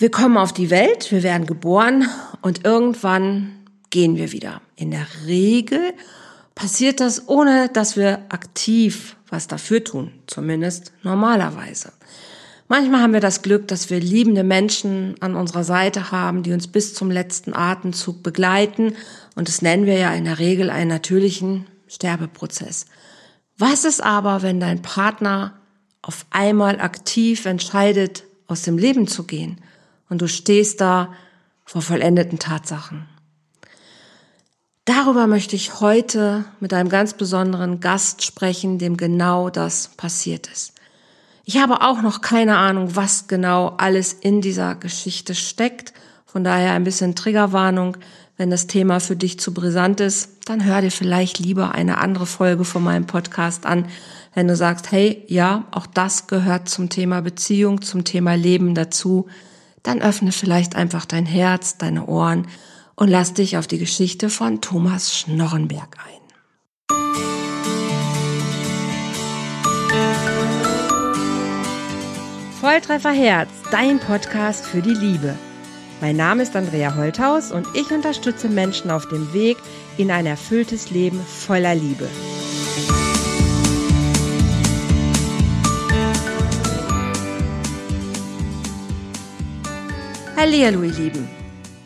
Wir kommen auf die Welt, wir werden geboren und irgendwann gehen wir wieder. In der Regel passiert das, ohne dass wir aktiv was dafür tun, zumindest normalerweise. Manchmal haben wir das Glück, dass wir liebende Menschen an unserer Seite haben, die uns bis zum letzten Atemzug begleiten. Und das nennen wir ja in der Regel einen natürlichen Sterbeprozess. Was ist aber, wenn dein Partner auf einmal aktiv entscheidet, aus dem Leben zu gehen? Und du stehst da vor vollendeten Tatsachen. Darüber möchte ich heute mit einem ganz besonderen Gast sprechen, dem genau das passiert ist. Ich habe auch noch keine Ahnung, was genau alles in dieser Geschichte steckt. Von daher ein bisschen Triggerwarnung. Wenn das Thema für dich zu brisant ist, dann hör dir vielleicht lieber eine andere Folge von meinem Podcast an. Wenn du sagst, hey, ja, auch das gehört zum Thema Beziehung, zum Thema Leben dazu, dann öffne vielleicht einfach dein Herz, deine Ohren und lass dich auf die Geschichte von Thomas Schnorrenberg ein. Volltreffer Herz, dein Podcast für die Liebe. Mein Name ist Andrea Holthaus und ich unterstütze Menschen auf dem Weg in ein erfülltes Leben voller Liebe. Hallo, ihr Lieben.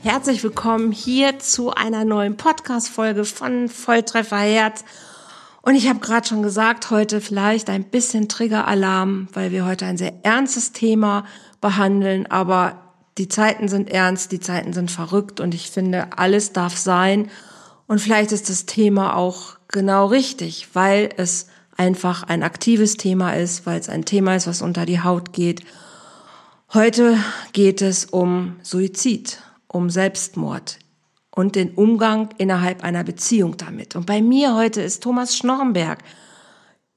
Herzlich willkommen hier zu einer neuen Podcast-Folge von Volltreffer Herz. Und ich habe gerade schon gesagt, heute vielleicht ein bisschen Trigger-Alarm, weil wir heute ein sehr ernstes Thema behandeln, aber die Zeiten sind ernst, die Zeiten sind verrückt und ich finde, alles darf sein. Und vielleicht ist das Thema auch genau richtig, weil es einfach ein aktives Thema ist, weil es ein Thema ist, was unter die Haut geht Heute geht es um Suizid, um Selbstmord und den Umgang innerhalb einer Beziehung damit. Und bei mir heute ist Thomas Schnorrenberg,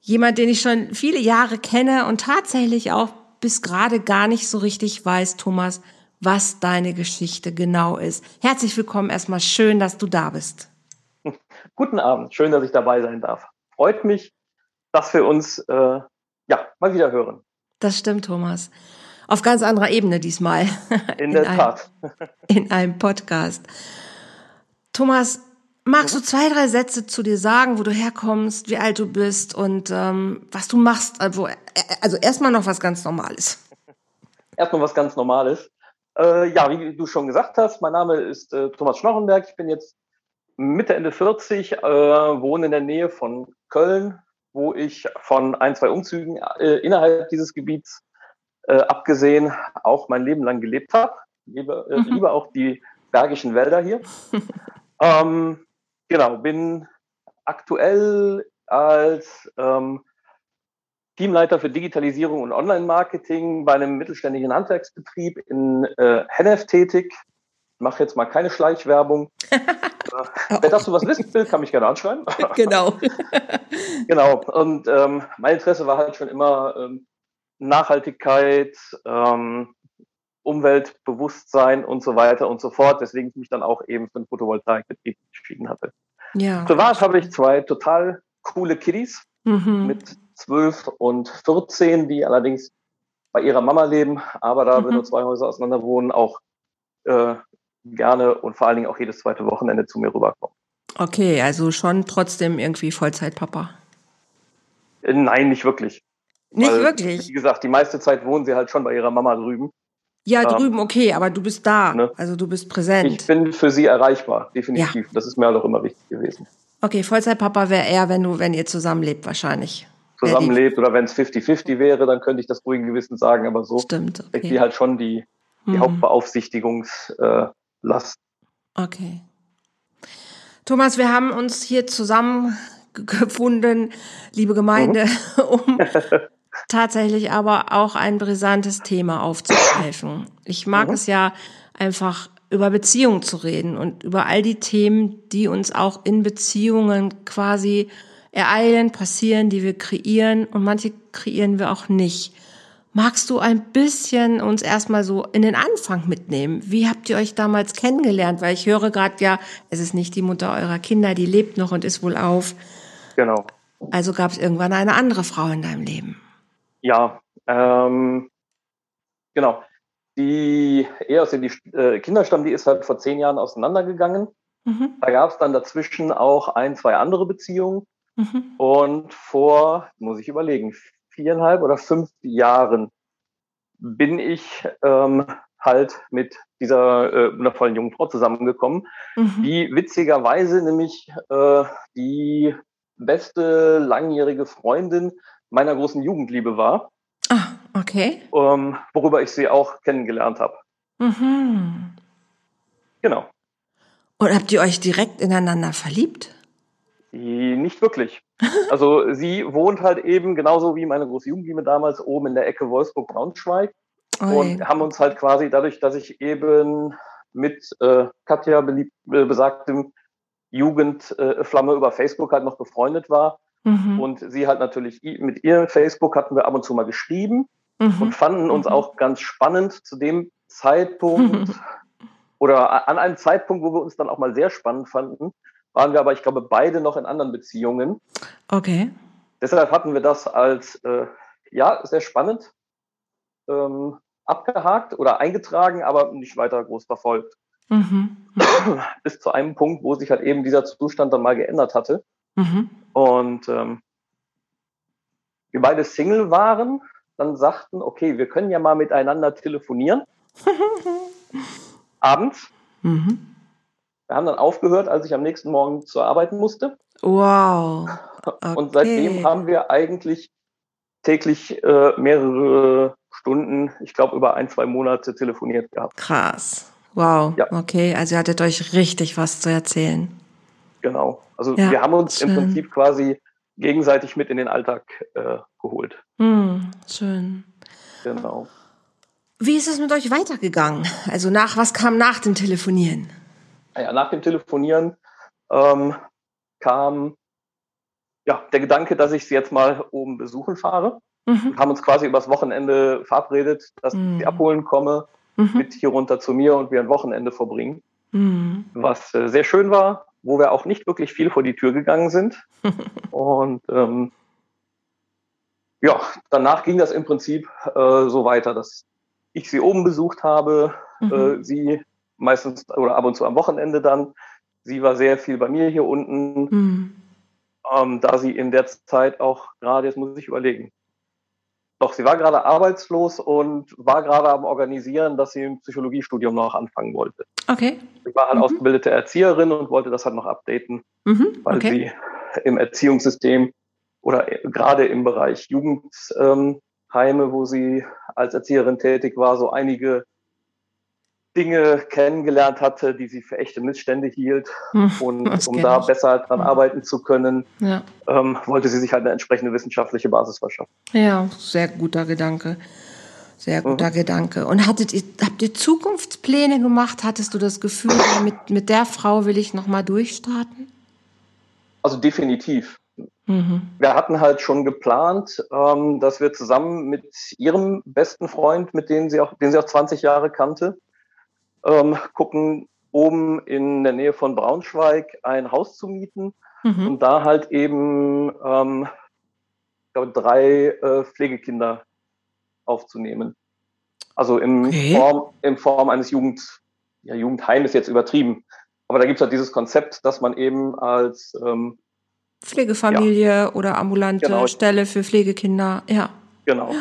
jemand, den ich schon viele Jahre kenne und tatsächlich auch bis gerade gar nicht so richtig weiß, Thomas, was deine Geschichte genau ist. Herzlich willkommen erstmal, schön, dass du da bist. Guten Abend, schön, dass ich dabei sein darf. Freut mich, dass wir uns äh, ja mal wieder hören. Das stimmt, Thomas auf ganz anderer Ebene diesmal. In der in Tat. in einem Podcast. Thomas, magst du zwei, drei Sätze zu dir sagen, wo du herkommst, wie alt du bist und ähm, was du machst? Also, also erstmal noch was ganz Normales. Erstmal was ganz Normales. Äh, ja, wie du schon gesagt hast, mein Name ist äh, Thomas Schnorrenberg. Ich bin jetzt Mitte, Ende 40, äh, wohne in der Nähe von Köln, wo ich von ein, zwei Umzügen äh, innerhalb dieses Gebiets äh, abgesehen auch mein Leben lang gelebt habe. Liebe, äh, mhm. liebe auch die bergischen Wälder hier. ähm, genau, bin aktuell als ähm, Teamleiter für Digitalisierung und Online-Marketing bei einem mittelständigen Handwerksbetrieb in äh, Hennef tätig. Mache jetzt mal keine Schleichwerbung. äh, wer dazu was wissen will, kann mich gerne anschreiben. genau. genau. Und ähm, mein Interesse war halt schon immer, ähm, Nachhaltigkeit, ähm, Umweltbewusstsein und so weiter und so fort, weswegen ich mich dann auch eben für den Photovoltaikbetrieb entschieden hatte. Ja. Privat habe ich zwei total coole Kiddies mhm. mit 12 und 14, die allerdings bei ihrer Mama leben, aber da mhm. wir nur zwei Häuser auseinander wohnen, auch äh, gerne und vor allen Dingen auch jedes zweite Wochenende zu mir rüberkommen. Okay, also schon trotzdem irgendwie Vollzeitpapa. Äh, nein, nicht wirklich. Nicht Weil, wirklich. Wie gesagt, die meiste Zeit wohnen sie halt schon bei ihrer Mama drüben. Ja, ähm, drüben, okay, aber du bist da. Ne? Also du bist präsent. Ich bin für sie erreichbar, definitiv. Ja. Das ist mir halt auch immer wichtig gewesen. Okay, Vollzeitpapa wäre eher, wenn du, wenn ihr zusammenlebt, wahrscheinlich. Zusammenlebt oder wenn es 50-50 wäre, dann könnte ich das ruhigen Gewissen sagen, aber so Stimmt, okay. die halt schon die, die mhm. Hauptbeaufsichtigungslast. Äh, okay. Thomas, wir haben uns hier zusammengefunden, liebe Gemeinde, mhm. um tatsächlich aber auch ein brisantes Thema aufzugreifen. Ich mag mhm. es ja einfach über Beziehungen zu reden und über all die Themen, die uns auch in Beziehungen quasi ereilen, passieren, die wir kreieren und manche kreieren wir auch nicht. Magst du ein bisschen uns erstmal so in den Anfang mitnehmen? Wie habt ihr euch damals kennengelernt? Weil ich höre gerade ja, es ist nicht die Mutter eurer Kinder, die lebt noch und ist wohl auf. Genau. Also gab es irgendwann eine andere Frau in deinem Leben. Ja, ähm, genau. die eher aus die äh, Kinderstamm, die ist halt vor zehn Jahren auseinandergegangen. Mhm. Da gab es dann dazwischen auch ein, zwei andere Beziehungen. Mhm. Und vor, muss ich überlegen, viereinhalb oder fünf Jahren bin ich ähm, halt mit dieser äh, wundervollen jungen Frau zusammengekommen, mhm. die witzigerweise nämlich äh, die beste langjährige Freundin meiner großen Jugendliebe war. Ah, okay. Ähm, worüber ich sie auch kennengelernt habe. Mhm. Genau. Und habt ihr euch direkt ineinander verliebt? Nicht wirklich. Also sie wohnt halt eben genauso wie meine große Jugendliebe damals oben in der Ecke Wolfsburg-Braunschweig. Und haben uns halt quasi dadurch, dass ich eben mit äh, Katja beliebt, äh, besagtem Jugendflamme äh, über Facebook halt noch befreundet war. Mhm. Und sie halt natürlich mit ihr Facebook hatten wir ab und zu mal geschrieben mhm. und fanden uns mhm. auch ganz spannend zu dem Zeitpunkt oder an einem Zeitpunkt, wo wir uns dann auch mal sehr spannend fanden, waren wir aber, ich glaube, beide noch in anderen Beziehungen. Okay. Deshalb hatten wir das als, äh, ja, sehr spannend ähm, abgehakt oder eingetragen, aber nicht weiter groß verfolgt. Mhm. Bis zu einem Punkt, wo sich halt eben dieser Zustand dann mal geändert hatte. Mhm. Und ähm, wir beide Single waren, dann sagten, okay, wir können ja mal miteinander telefonieren. Abends. Mhm. Wir haben dann aufgehört, als ich am nächsten Morgen zur Arbeit musste. Wow. Okay. Und seitdem haben wir eigentlich täglich äh, mehrere Stunden, ich glaube über ein, zwei Monate telefoniert gehabt. Krass. Wow. Ja. Okay, also ihr hattet euch richtig was zu erzählen. Genau. Also ja, wir haben uns schön. im Prinzip quasi gegenseitig mit in den Alltag äh, geholt. Hm, schön. Genau. Wie ist es mit euch weitergegangen? Also nach was kam nach dem Telefonieren? Ja, nach dem Telefonieren ähm, kam ja der Gedanke, dass ich sie jetzt mal oben besuchen fahre. Mhm. haben uns quasi übers Wochenende verabredet, dass mhm. ich sie abholen komme, mhm. mit hier runter zu mir und wir ein Wochenende verbringen. Mhm. Was äh, sehr schön war, wo wir auch nicht wirklich viel vor die Tür gegangen sind. und ähm, ja, danach ging das im Prinzip äh, so weiter, dass ich sie oben besucht habe, mhm. äh, sie meistens oder ab und zu am Wochenende dann. Sie war sehr viel bei mir hier unten, mhm. ähm, da sie in der Zeit auch gerade, jetzt muss ich überlegen, doch, sie war gerade arbeitslos und war gerade am Organisieren, dass sie ein Psychologiestudium noch anfangen wollte. Okay. Sie war halt mhm. ausgebildete Erzieherin und wollte das halt noch updaten, mhm. weil okay. sie im Erziehungssystem oder gerade im Bereich Jugendheime, wo sie als Erzieherin tätig war, so einige Dinge kennengelernt hatte, die sie für echte Missstände hielt. Hm, und um da ich. besser dran arbeiten zu können, ja. ähm, wollte sie sich halt eine entsprechende wissenschaftliche Basis verschaffen. Ja, sehr guter Gedanke. Sehr guter mhm. Gedanke. Und hattet ihr, habt ihr Zukunftspläne gemacht? Hattest du das Gefühl, mit, mit der Frau will ich nochmal durchstarten? Also definitiv. Mhm. Wir hatten halt schon geplant, ähm, dass wir zusammen mit ihrem besten Freund, mit dem sie auch, den sie auch 20 Jahre kannte, ähm, gucken, oben in der Nähe von Braunschweig ein Haus zu mieten mhm. und da halt eben ähm, ich glaube, drei äh, Pflegekinder aufzunehmen. Also in, okay. Form, in Form eines Jugend, ja, Jugendheimes jetzt übertrieben. Aber da gibt es halt dieses Konzept, dass man eben als ähm, Pflegefamilie ja, oder ambulante genau. Stelle für Pflegekinder, ja. Genau.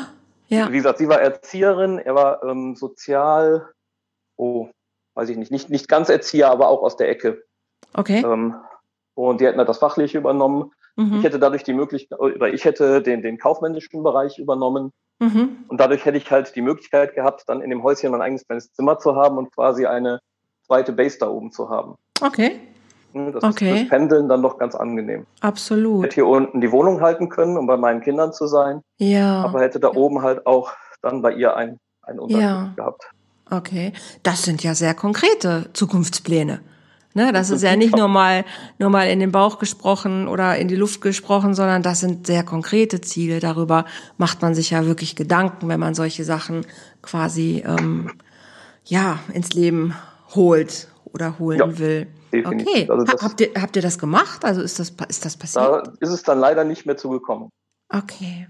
Ja. Wie gesagt, sie war Erzieherin, er war ähm, sozial, oh, weiß ich nicht, nicht, nicht ganz Erzieher, aber auch aus der Ecke. Okay. Ähm, und die hätten halt das Fachliche übernommen. Mhm. Ich hätte dadurch die Möglichkeit, oder ich hätte den, den kaufmännischen Bereich übernommen. Mhm. Und dadurch hätte ich halt die Möglichkeit gehabt, dann in dem Häuschen mein eigenes kleines Zimmer zu haben und quasi eine zweite Base da oben zu haben. Okay. Hm, das okay. ist das Pendeln dann doch ganz angenehm. Absolut. Ich hätte hier unten die Wohnung halten können, um bei meinen Kindern zu sein. Ja. Aber hätte da oben halt auch dann bei ihr ein, ein Unterkunft ja. gehabt. Okay, das sind ja sehr konkrete Zukunftspläne. Ne, das ist ja nicht nur mal, nur mal in den Bauch gesprochen oder in die Luft gesprochen, sondern das sind sehr konkrete Ziele. Darüber macht man sich ja wirklich Gedanken, wenn man solche Sachen quasi ähm, ja ins Leben holt oder holen ja, will. Definitiv. Okay, also habt ihr habt ihr das gemacht? Also ist das ist das passiert? Da ist es dann leider nicht mehr zugekommen. Okay.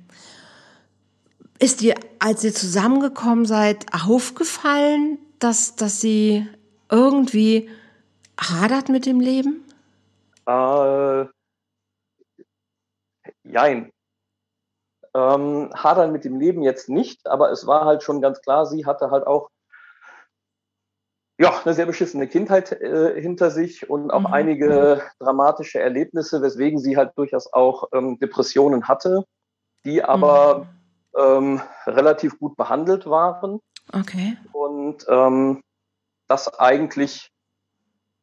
Ist dir, als ihr zusammengekommen seid, aufgefallen, dass, dass sie irgendwie hadert mit dem Leben? Äh, jein. Ähm, hadern mit dem Leben jetzt nicht, aber es war halt schon ganz klar, sie hatte halt auch ja, eine sehr beschissene Kindheit äh, hinter sich und auch mhm. einige dramatische Erlebnisse, weswegen sie halt durchaus auch ähm, Depressionen hatte, die aber mhm. Ähm, relativ gut behandelt waren. Okay. Und ähm, das eigentlich,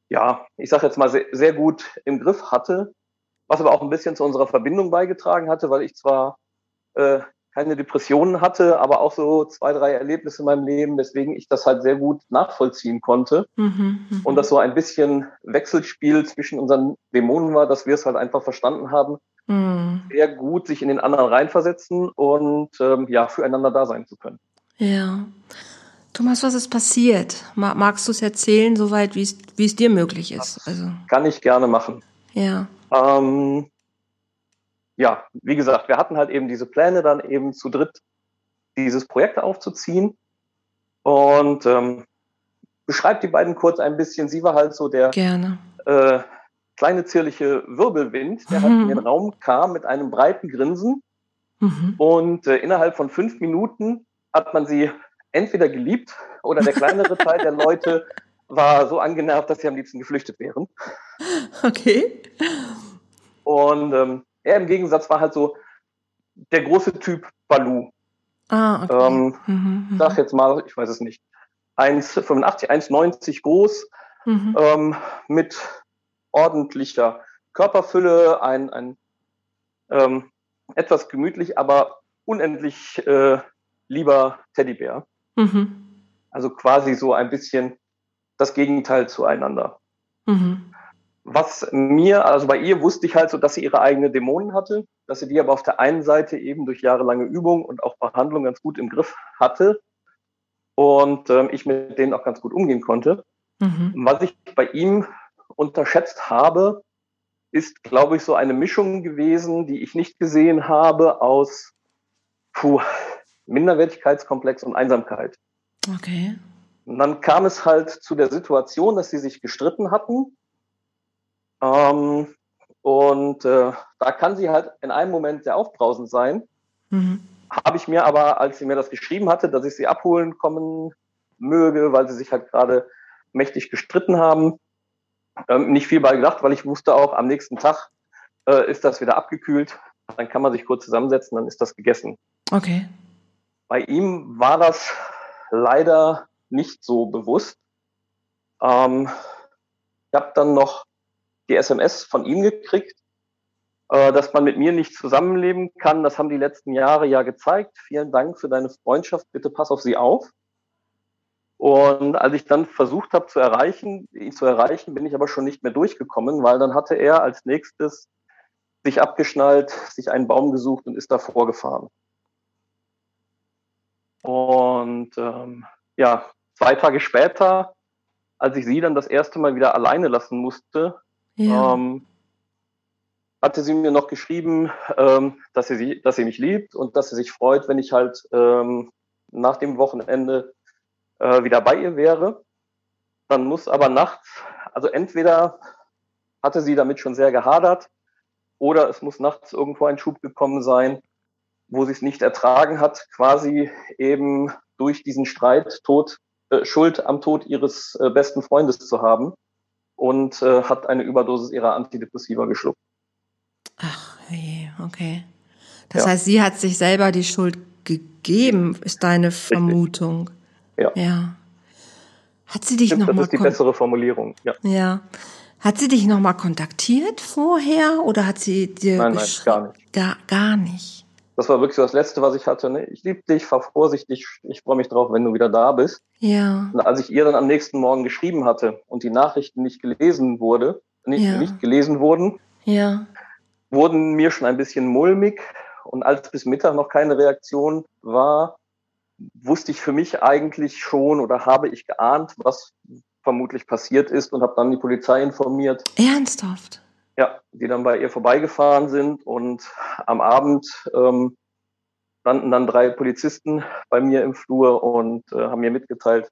ja, ich sage jetzt mal, sehr, sehr gut im Griff hatte, was aber auch ein bisschen zu unserer Verbindung beigetragen hatte, weil ich zwar äh, keine Depressionen hatte, aber auch so zwei, drei Erlebnisse in meinem Leben, weswegen ich das halt sehr gut nachvollziehen konnte. Mhm, mh. Und das so ein bisschen Wechselspiel zwischen unseren Dämonen war, dass wir es halt einfach verstanden haben, mhm. sehr gut sich in den anderen reinversetzen und ähm, ja, füreinander da sein zu können. Ja. Thomas, was ist passiert? Magst du es erzählen, soweit wie es dir möglich ist? Also. Kann ich gerne machen. Ja. Ähm, ja, wie gesagt, wir hatten halt eben diese Pläne, dann eben zu dritt dieses Projekt aufzuziehen. Und ähm, beschreibt die beiden kurz ein bisschen. Sie war halt so der Gerne. Äh, kleine zierliche Wirbelwind, der mhm. halt in den Raum kam mit einem breiten Grinsen. Mhm. Und äh, innerhalb von fünf Minuten hat man sie entweder geliebt oder der kleinere Teil der Leute war so angenervt, dass sie am liebsten geflüchtet wären. Okay. Und ähm, er im Gegensatz war halt so der große Typ Balu. Ah, okay. Ähm, mhm, mhm. sag jetzt mal, ich weiß es nicht, 1,85, 1,90 groß, mhm. ähm, mit ordentlicher Körperfülle, ein, ein ähm, etwas gemütlich, aber unendlich äh, lieber Teddybär. Mhm. Also quasi so ein bisschen das Gegenteil zueinander. Mhm was mir, also bei ihr wusste ich halt so, dass sie ihre eigene Dämonen hatte, dass sie die aber auf der einen Seite eben durch jahrelange Übung und auch Behandlung ganz gut im Griff hatte und ähm, ich mit denen auch ganz gut umgehen konnte. Mhm. Was ich bei ihm unterschätzt habe, ist, glaube ich, so eine Mischung gewesen, die ich nicht gesehen habe aus puh, Minderwertigkeitskomplex und Einsamkeit. Okay. Und dann kam es halt zu der Situation, dass sie sich gestritten hatten ähm, und äh, da kann sie halt in einem Moment sehr aufbrausend sein. Mhm. Habe ich mir aber, als sie mir das geschrieben hatte, dass ich sie abholen kommen möge, weil sie sich halt gerade mächtig gestritten haben, ähm, nicht viel bei gedacht, weil ich wusste auch, am nächsten Tag äh, ist das wieder abgekühlt. Dann kann man sich kurz zusammensetzen, dann ist das gegessen. Okay. Bei ihm war das leider nicht so bewusst. Ähm, ich habe dann noch die SMS von ihm gekriegt, äh, dass man mit mir nicht zusammenleben kann. Das haben die letzten Jahre ja gezeigt. Vielen Dank für deine Freundschaft. Bitte pass auf sie auf. Und als ich dann versucht habe zu erreichen, ihn zu erreichen, bin ich aber schon nicht mehr durchgekommen, weil dann hatte er als nächstes sich abgeschnallt, sich einen Baum gesucht und ist davor gefahren. Und ähm, ja, zwei Tage später, als ich sie dann das erste Mal wieder alleine lassen musste, ja. Ähm, hatte sie mir noch geschrieben, ähm, dass, sie, dass sie mich liebt und dass sie sich freut, wenn ich halt ähm, nach dem Wochenende äh, wieder bei ihr wäre. Dann muss aber nachts, also entweder hatte sie damit schon sehr gehadert oder es muss nachts irgendwo ein Schub gekommen sein, wo sie es nicht ertragen hat, quasi eben durch diesen Streit Tod, äh, Schuld am Tod ihres äh, besten Freundes zu haben und äh, hat eine Überdosis ihrer Antidepressiva geschluckt. Ach, je, okay. Das ja. heißt, sie hat sich selber die Schuld gegeben, ist deine Vermutung. Ja. ja. Hat sie dich nochmal... Das ist die bessere Formulierung, ja. Ja. Hat sie dich nochmal kontaktiert vorher oder hat sie dir Nein, nein, gar nicht. Gar, gar nicht das war wirklich so das Letzte, was ich hatte. Ne? Ich liebe dich, fahr vorsichtig, ich freue mich drauf, wenn du wieder da bist. Ja. Und als ich ihr dann am nächsten Morgen geschrieben hatte und die Nachrichten nicht gelesen wurde, nicht, ja. nicht gelesen wurden, ja. wurden mir schon ein bisschen mulmig. Und als bis Mittag noch keine Reaktion war, wusste ich für mich eigentlich schon oder habe ich geahnt, was vermutlich passiert ist und habe dann die Polizei informiert. Ernsthaft? Ja, die dann bei ihr vorbeigefahren sind und am Abend ähm, standen dann drei Polizisten bei mir im Flur und äh, haben mir mitgeteilt,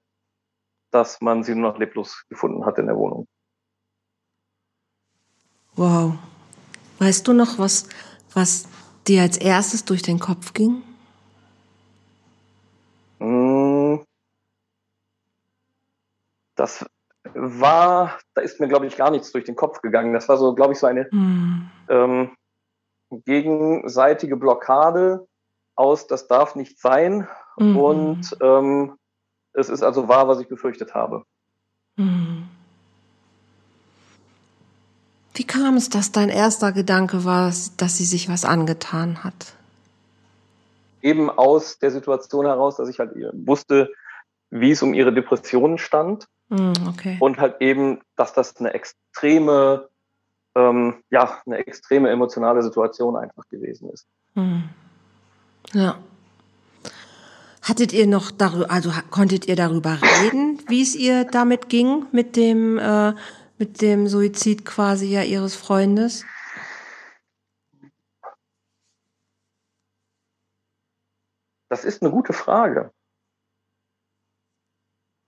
dass man sie nur noch leblos gefunden hat in der Wohnung. Wow. Weißt du noch, was, was dir als erstes durch den Kopf ging? Hm. Das war, da ist mir, glaube ich, gar nichts durch den Kopf gegangen. Das war so, glaube ich, so eine hm. ähm, gegenseitige Blockade aus, das darf nicht sein. Mhm. Und ähm, es ist also wahr, was ich befürchtet habe. Mhm. Wie kam es, dass dein erster Gedanke war, dass sie sich was angetan hat? Eben aus der Situation heraus, dass ich halt wusste, wie es um ihre Depressionen stand. Mm, okay. Und halt eben, dass das eine extreme, ähm, ja, eine extreme emotionale Situation einfach gewesen ist. Mm. Ja. Hattet ihr noch darüber, also konntet ihr darüber reden, wie es ihr damit ging, mit dem, äh, mit dem Suizid quasi ja ihres Freundes? Das ist eine gute Frage.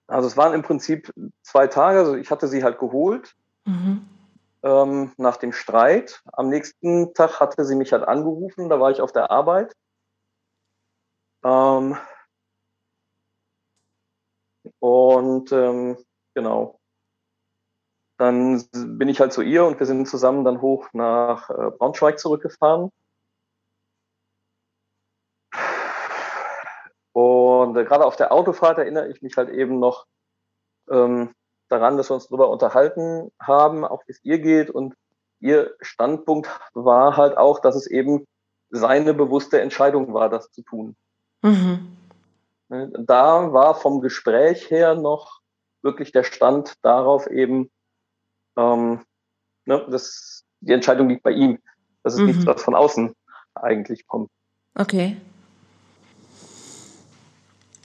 Also es waren im Prinzip zwei Tage, also ich hatte sie halt geholt mhm. ähm, nach dem Streit. Am nächsten Tag hatte sie mich halt angerufen, da war ich auf der Arbeit. Ähm, und ähm, genau. Dann bin ich halt zu ihr und wir sind zusammen dann hoch nach äh, Braunschweig zurückgefahren. Und äh, gerade auf der Autofahrt erinnere ich mich halt eben noch ähm, daran, dass wir uns darüber unterhalten haben, auch wie es ihr geht. Und ihr Standpunkt war halt auch, dass es eben seine bewusste Entscheidung war, das zu tun. Mhm. Ne, da war vom Gespräch her noch wirklich der Stand darauf eben, ähm, ne, dass die Entscheidung liegt bei ihm. Das ist mhm. nichts, was von außen eigentlich kommt. Okay.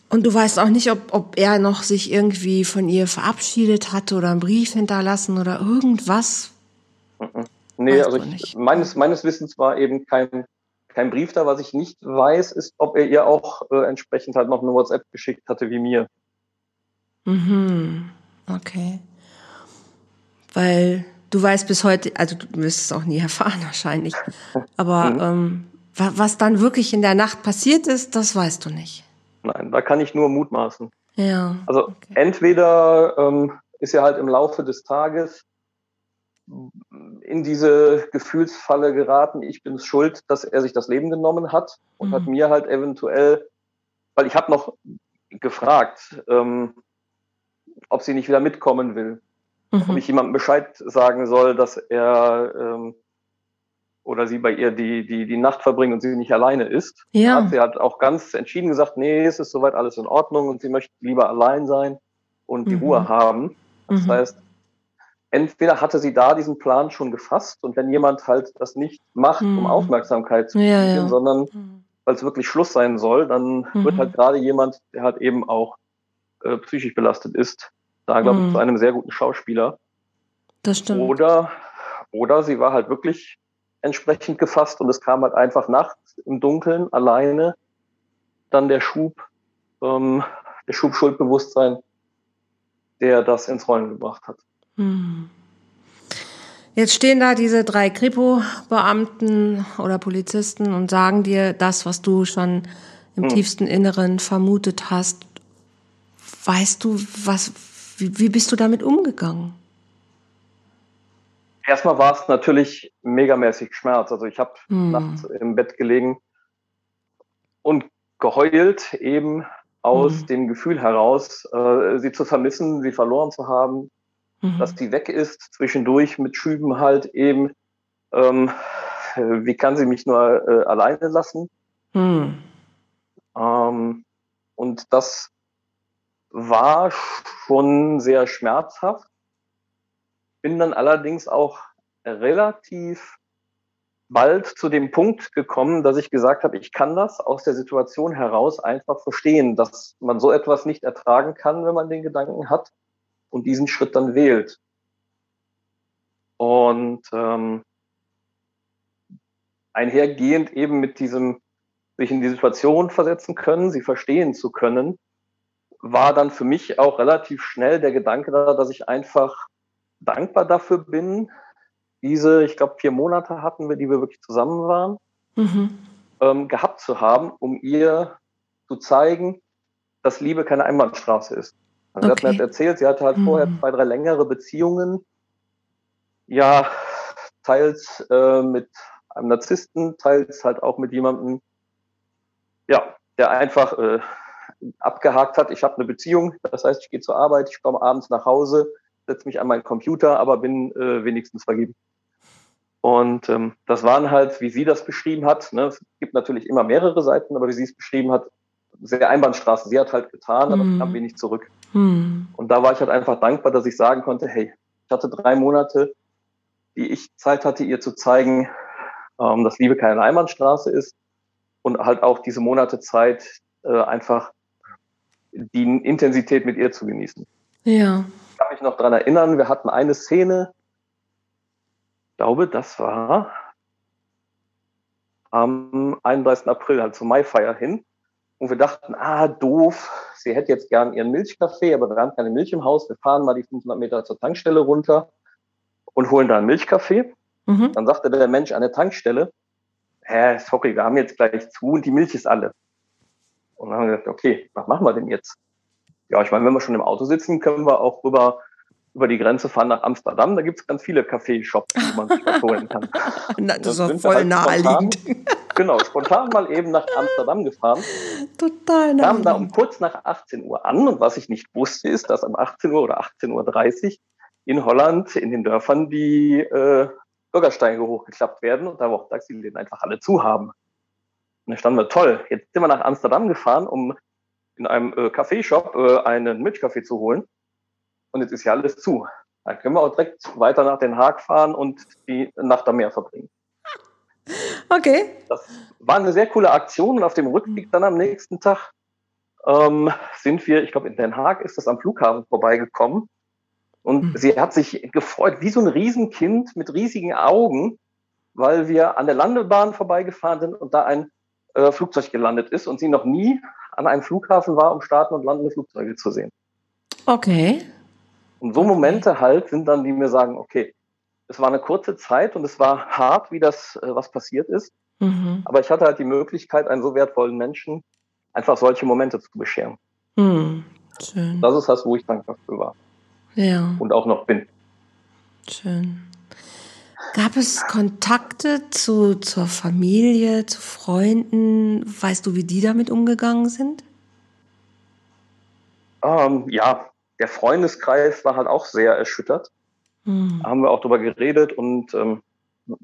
Und du weißt auch nicht, ob, ob er noch sich irgendwie von ihr verabschiedet hatte oder einen Brief hinterlassen oder irgendwas? Mhm. Nee, also ich, meines, meines Wissens war eben kein kein Brief da. Was ich nicht weiß, ist, ob er ihr auch äh, entsprechend halt noch eine WhatsApp geschickt hatte wie mir. Mhm. Okay. Weil du weißt bis heute, also du wirst es auch nie erfahren wahrscheinlich, aber mhm. ähm, was dann wirklich in der Nacht passiert ist, das weißt du nicht. Nein, da kann ich nur mutmaßen. Ja. Also okay. entweder ähm, ist er halt im Laufe des Tages in diese Gefühlsfalle geraten, ich bin schuld, dass er sich das Leben genommen hat und mhm. hat mir halt eventuell, weil ich habe noch gefragt, ähm, ob sie nicht wieder mitkommen will, mhm. ob ich jemandem Bescheid sagen soll, dass er ähm, oder sie bei ihr die, die, die Nacht verbringt und sie nicht alleine ist. Ja. Hat sie hat auch ganz entschieden gesagt, nee, es ist soweit alles in Ordnung und sie möchte lieber allein sein und die mhm. Ruhe haben. Das mhm. heißt, entweder hatte sie da diesen Plan schon gefasst und wenn jemand halt das nicht macht, mhm. um Aufmerksamkeit zu kriegen, ja, ja. sondern mhm. weil es wirklich Schluss sein soll, dann mhm. wird halt gerade jemand, der halt eben auch äh, psychisch belastet ist, da glaube ich mhm. zu einem sehr guten Schauspieler. Das stimmt. Oder, oder sie war halt wirklich entsprechend gefasst und es kam halt einfach nachts im Dunkeln alleine dann der Schub, ähm, der Schub Schuldbewusstsein, der das ins Rollen gebracht hat. Hm. Jetzt stehen da diese drei Kripo-Beamten oder Polizisten und sagen dir das, was du schon im hm. tiefsten Inneren vermutet hast. Weißt du, was, wie, wie bist du damit umgegangen? Erstmal war es natürlich megamäßig Schmerz. Also ich habe hm. nachts im Bett gelegen und geheult, eben aus hm. dem Gefühl heraus, äh, sie zu vermissen, sie verloren zu haben, mhm. dass die weg ist, zwischendurch mit Schüben halt eben, ähm, wie kann sie mich nur äh, alleine lassen? Mhm. Ähm, und das war schon sehr schmerzhaft. Bin dann allerdings auch relativ bald zu dem Punkt gekommen, dass ich gesagt habe, ich kann das aus der Situation heraus einfach verstehen, dass man so etwas nicht ertragen kann, wenn man den Gedanken hat und diesen Schritt dann wählt. Und ähm, einhergehend eben mit diesem sich in die Situation versetzen können, sie verstehen zu können, war dann für mich auch relativ schnell der Gedanke da, dass ich einfach dankbar dafür bin. Diese, ich glaube, vier Monate hatten wir, die wir wirklich zusammen waren, mhm. ähm, gehabt zu haben, um ihr zu zeigen, dass Liebe keine Einbahnstraße ist. Also okay. Sie hat mir halt erzählt, sie hatte halt mhm. vorher zwei, drei längere Beziehungen. Ja, teils äh, mit einem Narzissten, teils halt auch mit jemandem, ja, der einfach äh, abgehakt hat, ich habe eine Beziehung, das heißt, ich gehe zur Arbeit, ich komme abends nach Hause, setze mich an meinen Computer, aber bin äh, wenigstens vergeben. Und ähm, das waren halt, wie sie das beschrieben hat, ne, es gibt natürlich immer mehrere Seiten, aber wie sie es beschrieben hat, sehr Einbahnstraße. Sie hat halt getan, aber mm. kam wenig zurück. Mm. Und da war ich halt einfach dankbar, dass ich sagen konnte, hey, ich hatte drei Monate, die ich Zeit hatte, ihr zu zeigen, ähm, dass Liebe keine Einbahnstraße ist und halt auch diese Monate Zeit äh, einfach die Intensität mit ihr zu genießen. Ja. Ich kann mich noch dran erinnern, wir hatten eine Szene, ich glaube, das war am 31. April, halt zur Maifeier hin. Und wir dachten, ah, doof, sie hätte jetzt gern ihren Milchkaffee, aber wir haben keine Milch im Haus. Wir fahren mal die 500 Meter zur Tankstelle runter und holen da einen Milchkaffee. Mhm. Dann sagte der Mensch an der Tankstelle, hä, sorry, wir haben jetzt gleich zu und die Milch ist alle. Und dann haben wir gesagt, okay, was machen wir denn jetzt? Ja, ich meine, wenn wir schon im Auto sitzen, können wir auch rüber über die Grenze fahren nach Amsterdam. Da gibt es ganz viele Kaffeeshops, wo man sich was holen kann. Na, das ist voll halt naheliegend. Spontan, genau, spontan mal eben nach Amsterdam gefahren. Total naheliegend. Kamen da um kurz nach 18 Uhr an und was ich nicht wusste, ist, dass um 18 Uhr oder 18.30 Uhr in Holland in den Dörfern die äh, Bürgersteige hochgeklappt werden und da auch Taxiläden einfach alle zu haben. Und da standen wir, toll, jetzt sind wir nach Amsterdam gefahren, um in einem äh, Kaffeeshop äh, einen Milchkaffee zu holen. Und jetzt ist ja alles zu. Dann können wir auch direkt weiter nach Den Haag fahren und die Nacht am Meer verbringen. Okay. Das war eine sehr coole Aktion und auf dem Rückweg dann am nächsten Tag ähm, sind wir, ich glaube in Den Haag ist das am Flughafen vorbeigekommen und mhm. sie hat sich gefreut wie so ein Riesenkind mit riesigen Augen, weil wir an der Landebahn vorbeigefahren sind und da ein äh, Flugzeug gelandet ist und sie noch nie an einem Flughafen war, um starten und landende Flugzeuge zu sehen. Okay. Und so Momente halt sind dann, die mir sagen, okay, es war eine kurze Zeit und es war hart, wie das, äh, was passiert ist. Mhm. Aber ich hatte halt die Möglichkeit, einen so wertvollen Menschen einfach solche Momente zu bescheren. Mhm. Schön. Das ist das, wo ich dankbar für war. Ja. Und auch noch bin. Schön. Gab es Kontakte zu, zur Familie, zu Freunden? Weißt du, wie die damit umgegangen sind? Ähm, ja, der Freundeskreis war halt auch sehr erschüttert. Mhm. Da haben wir auch drüber geredet und ähm,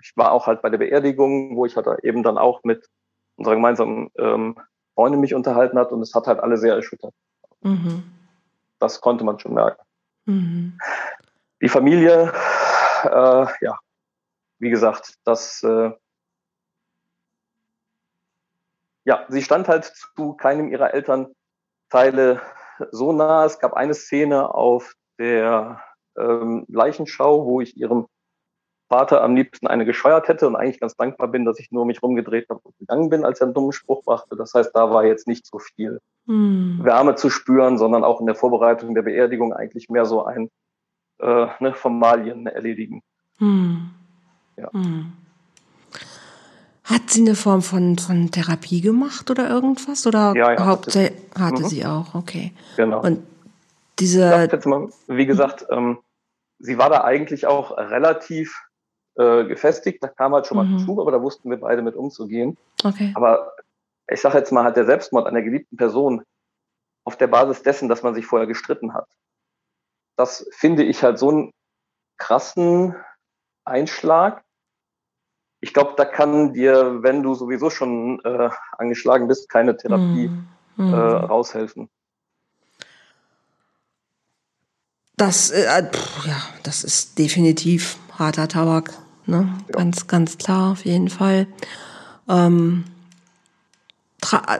ich war auch halt bei der Beerdigung, wo ich halt eben dann auch mit unserer gemeinsamen ähm, Freundin mich unterhalten hat und es hat halt alle sehr erschüttert. Mhm. Das konnte man schon merken. Mhm. Die Familie, äh, ja, wie gesagt, das, äh, ja, sie stand halt zu keinem ihrer Elternteile so nah. Es gab eine Szene auf der ähm, Leichenschau, wo ich ihrem Vater am liebsten eine gescheuert hätte und eigentlich ganz dankbar bin, dass ich nur mich rumgedreht habe und gegangen bin, als er einen dummen Spruch brachte. Das heißt, da war jetzt nicht so viel hm. Wärme zu spüren, sondern auch in der Vorbereitung der Beerdigung eigentlich mehr so ein äh, ne, Formalien erledigen. Hm. Ja. Hm. Hat sie eine Form von, von Therapie gemacht oder irgendwas? Oder ja, ja, hauptsächlich hatte mhm. sie auch, okay. Genau. Und diese. Jetzt mal, wie gesagt, ähm, sie war da eigentlich auch relativ äh, gefestigt. Da kam halt schon mal mhm. Schub, aber da wussten wir beide mit umzugehen. Okay. Aber ich sage jetzt mal, hat der Selbstmord einer geliebten Person auf der Basis dessen, dass man sich vorher gestritten hat. Das finde ich halt so einen krassen Einschlag. Ich glaube, da kann dir, wenn du sowieso schon äh, angeschlagen bist, keine Therapie mm, Äh, raushelfen. Das, äh, pff, ja, das ist definitiv harter Tabak. Ne? Ja. Ganz, ganz klar, auf jeden Fall. Ähm, das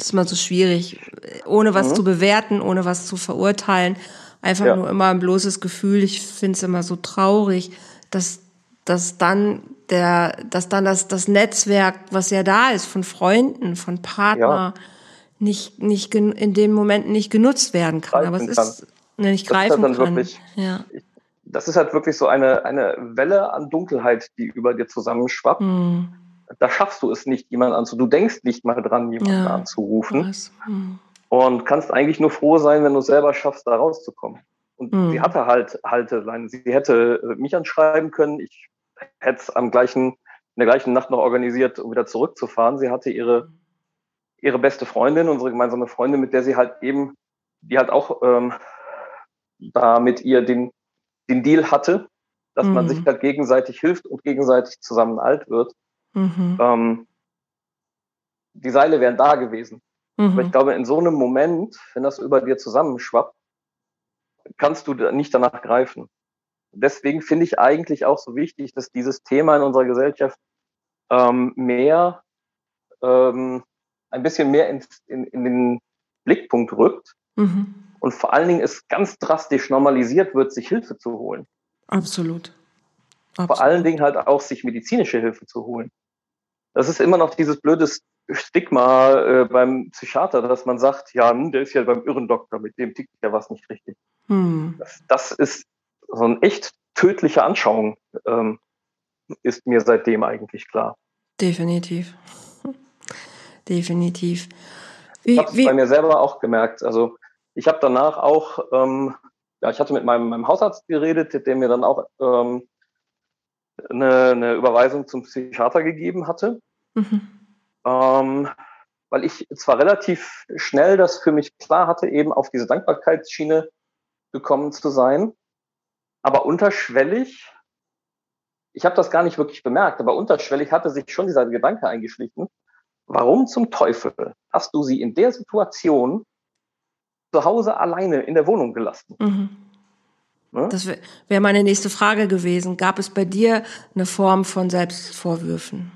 ist mal so schwierig, ohne was mhm. zu bewerten, ohne was zu verurteilen. Einfach ja. nur immer ein bloßes Gefühl. Ich finde es immer so traurig, dass, dass dann der, dass dann das, das Netzwerk, was ja da ist, von Freunden, von Partner, ja. nicht, nicht in dem Moment nicht genutzt werden kann. Greifen Aber es ist ne, nicht greifen das ist kann. Wirklich, ja. Das ist halt wirklich so eine, eine Welle an Dunkelheit, die über dir zusammenschwappt. Hm. Da schaffst du es nicht, jemanden anzurufen. Du denkst nicht mal dran, jemanden Ja. anzurufen. Hm. Und kannst eigentlich nur froh sein, wenn du es selber schaffst, da rauszukommen. Und Mhm. sie hatte halt Halteleine. Sie hätte mich anschreiben können. Ich hätte es am gleichen, in der gleichen Nacht noch organisiert, um wieder zurückzufahren. Sie hatte ihre, ihre beste Freundin, unsere gemeinsame Freundin, mit der sie halt eben, die halt auch ähm, da mit ihr den, den Deal hatte, dass man Mhm. sich halt gegenseitig hilft und gegenseitig zusammen alt wird. Mhm. Ähm, die Seile wären da gewesen. Aber ich Mhm. glaube, in so einem Moment, wenn das über dir zusammenschwappt, kannst du nicht danach greifen. Deswegen finde ich eigentlich auch so wichtig, dass dieses Thema in unserer Gesellschaft ähm, mehr, ähm, ein bisschen mehr in, in, in den Blickpunkt rückt Mhm. und vor allen Dingen es ganz drastisch normalisiert wird, sich Hilfe zu holen. Absolut. Vor allen Dingen halt auch sich medizinische Hilfe zu holen. Das ist immer noch dieses blöde Stigma äh, beim Psychiater, dass man sagt, ja, hm, der ist ja beim Irrendoktor, mit dem tickt ja was nicht richtig. Hm. Das, das ist so eine echt tödliche Anschauung, ähm, ist mir seitdem eigentlich klar. Definitiv. Definitiv. Ich Wie, habe es bei mir selber auch gemerkt. Also ich habe danach auch, ähm, ja, ich hatte mit meinem, meinem Hausarzt geredet, der mir dann auch ähm, eine, eine Überweisung zum Psychiater gegeben hatte. mhm. ähm, weil ich zwar relativ schnell das für mich klar hatte, eben auf diese Dankbarkeitsschiene gekommen zu sein, aber unterschwellig, ich habe das gar nicht wirklich bemerkt, aber unterschwellig hatte sich schon dieser Gedanke eingeschlichen, warum zum Teufel hast du sie in der Situation zu Hause alleine in der Wohnung gelassen? Mhm. Ne? Das wäre wär meine nächste Frage gewesen. Gab es bei dir eine Form von Selbstvorwürfen?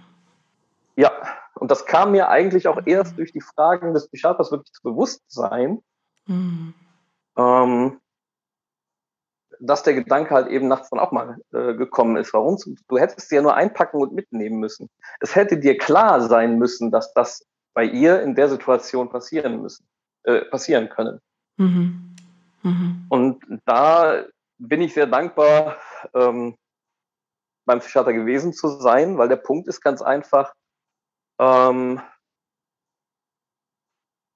Ja, und das kam mir eigentlich auch erst durch die Fragen des Psychiaters wirklich zu Bewusstsein, Mhm. ähm, dass der Gedanke halt eben nachts dann auch mal äh, gekommen ist. Warum? Du hättest sie ja nur einpacken und mitnehmen müssen. Es hätte dir klar sein müssen, dass das bei ihr in der Situation passieren müssen, äh, passieren können. Mhm. Mhm. Und da bin ich sehr dankbar, ähm, beim Psychiater gewesen zu sein, weil der Punkt ist ganz einfach, ähm,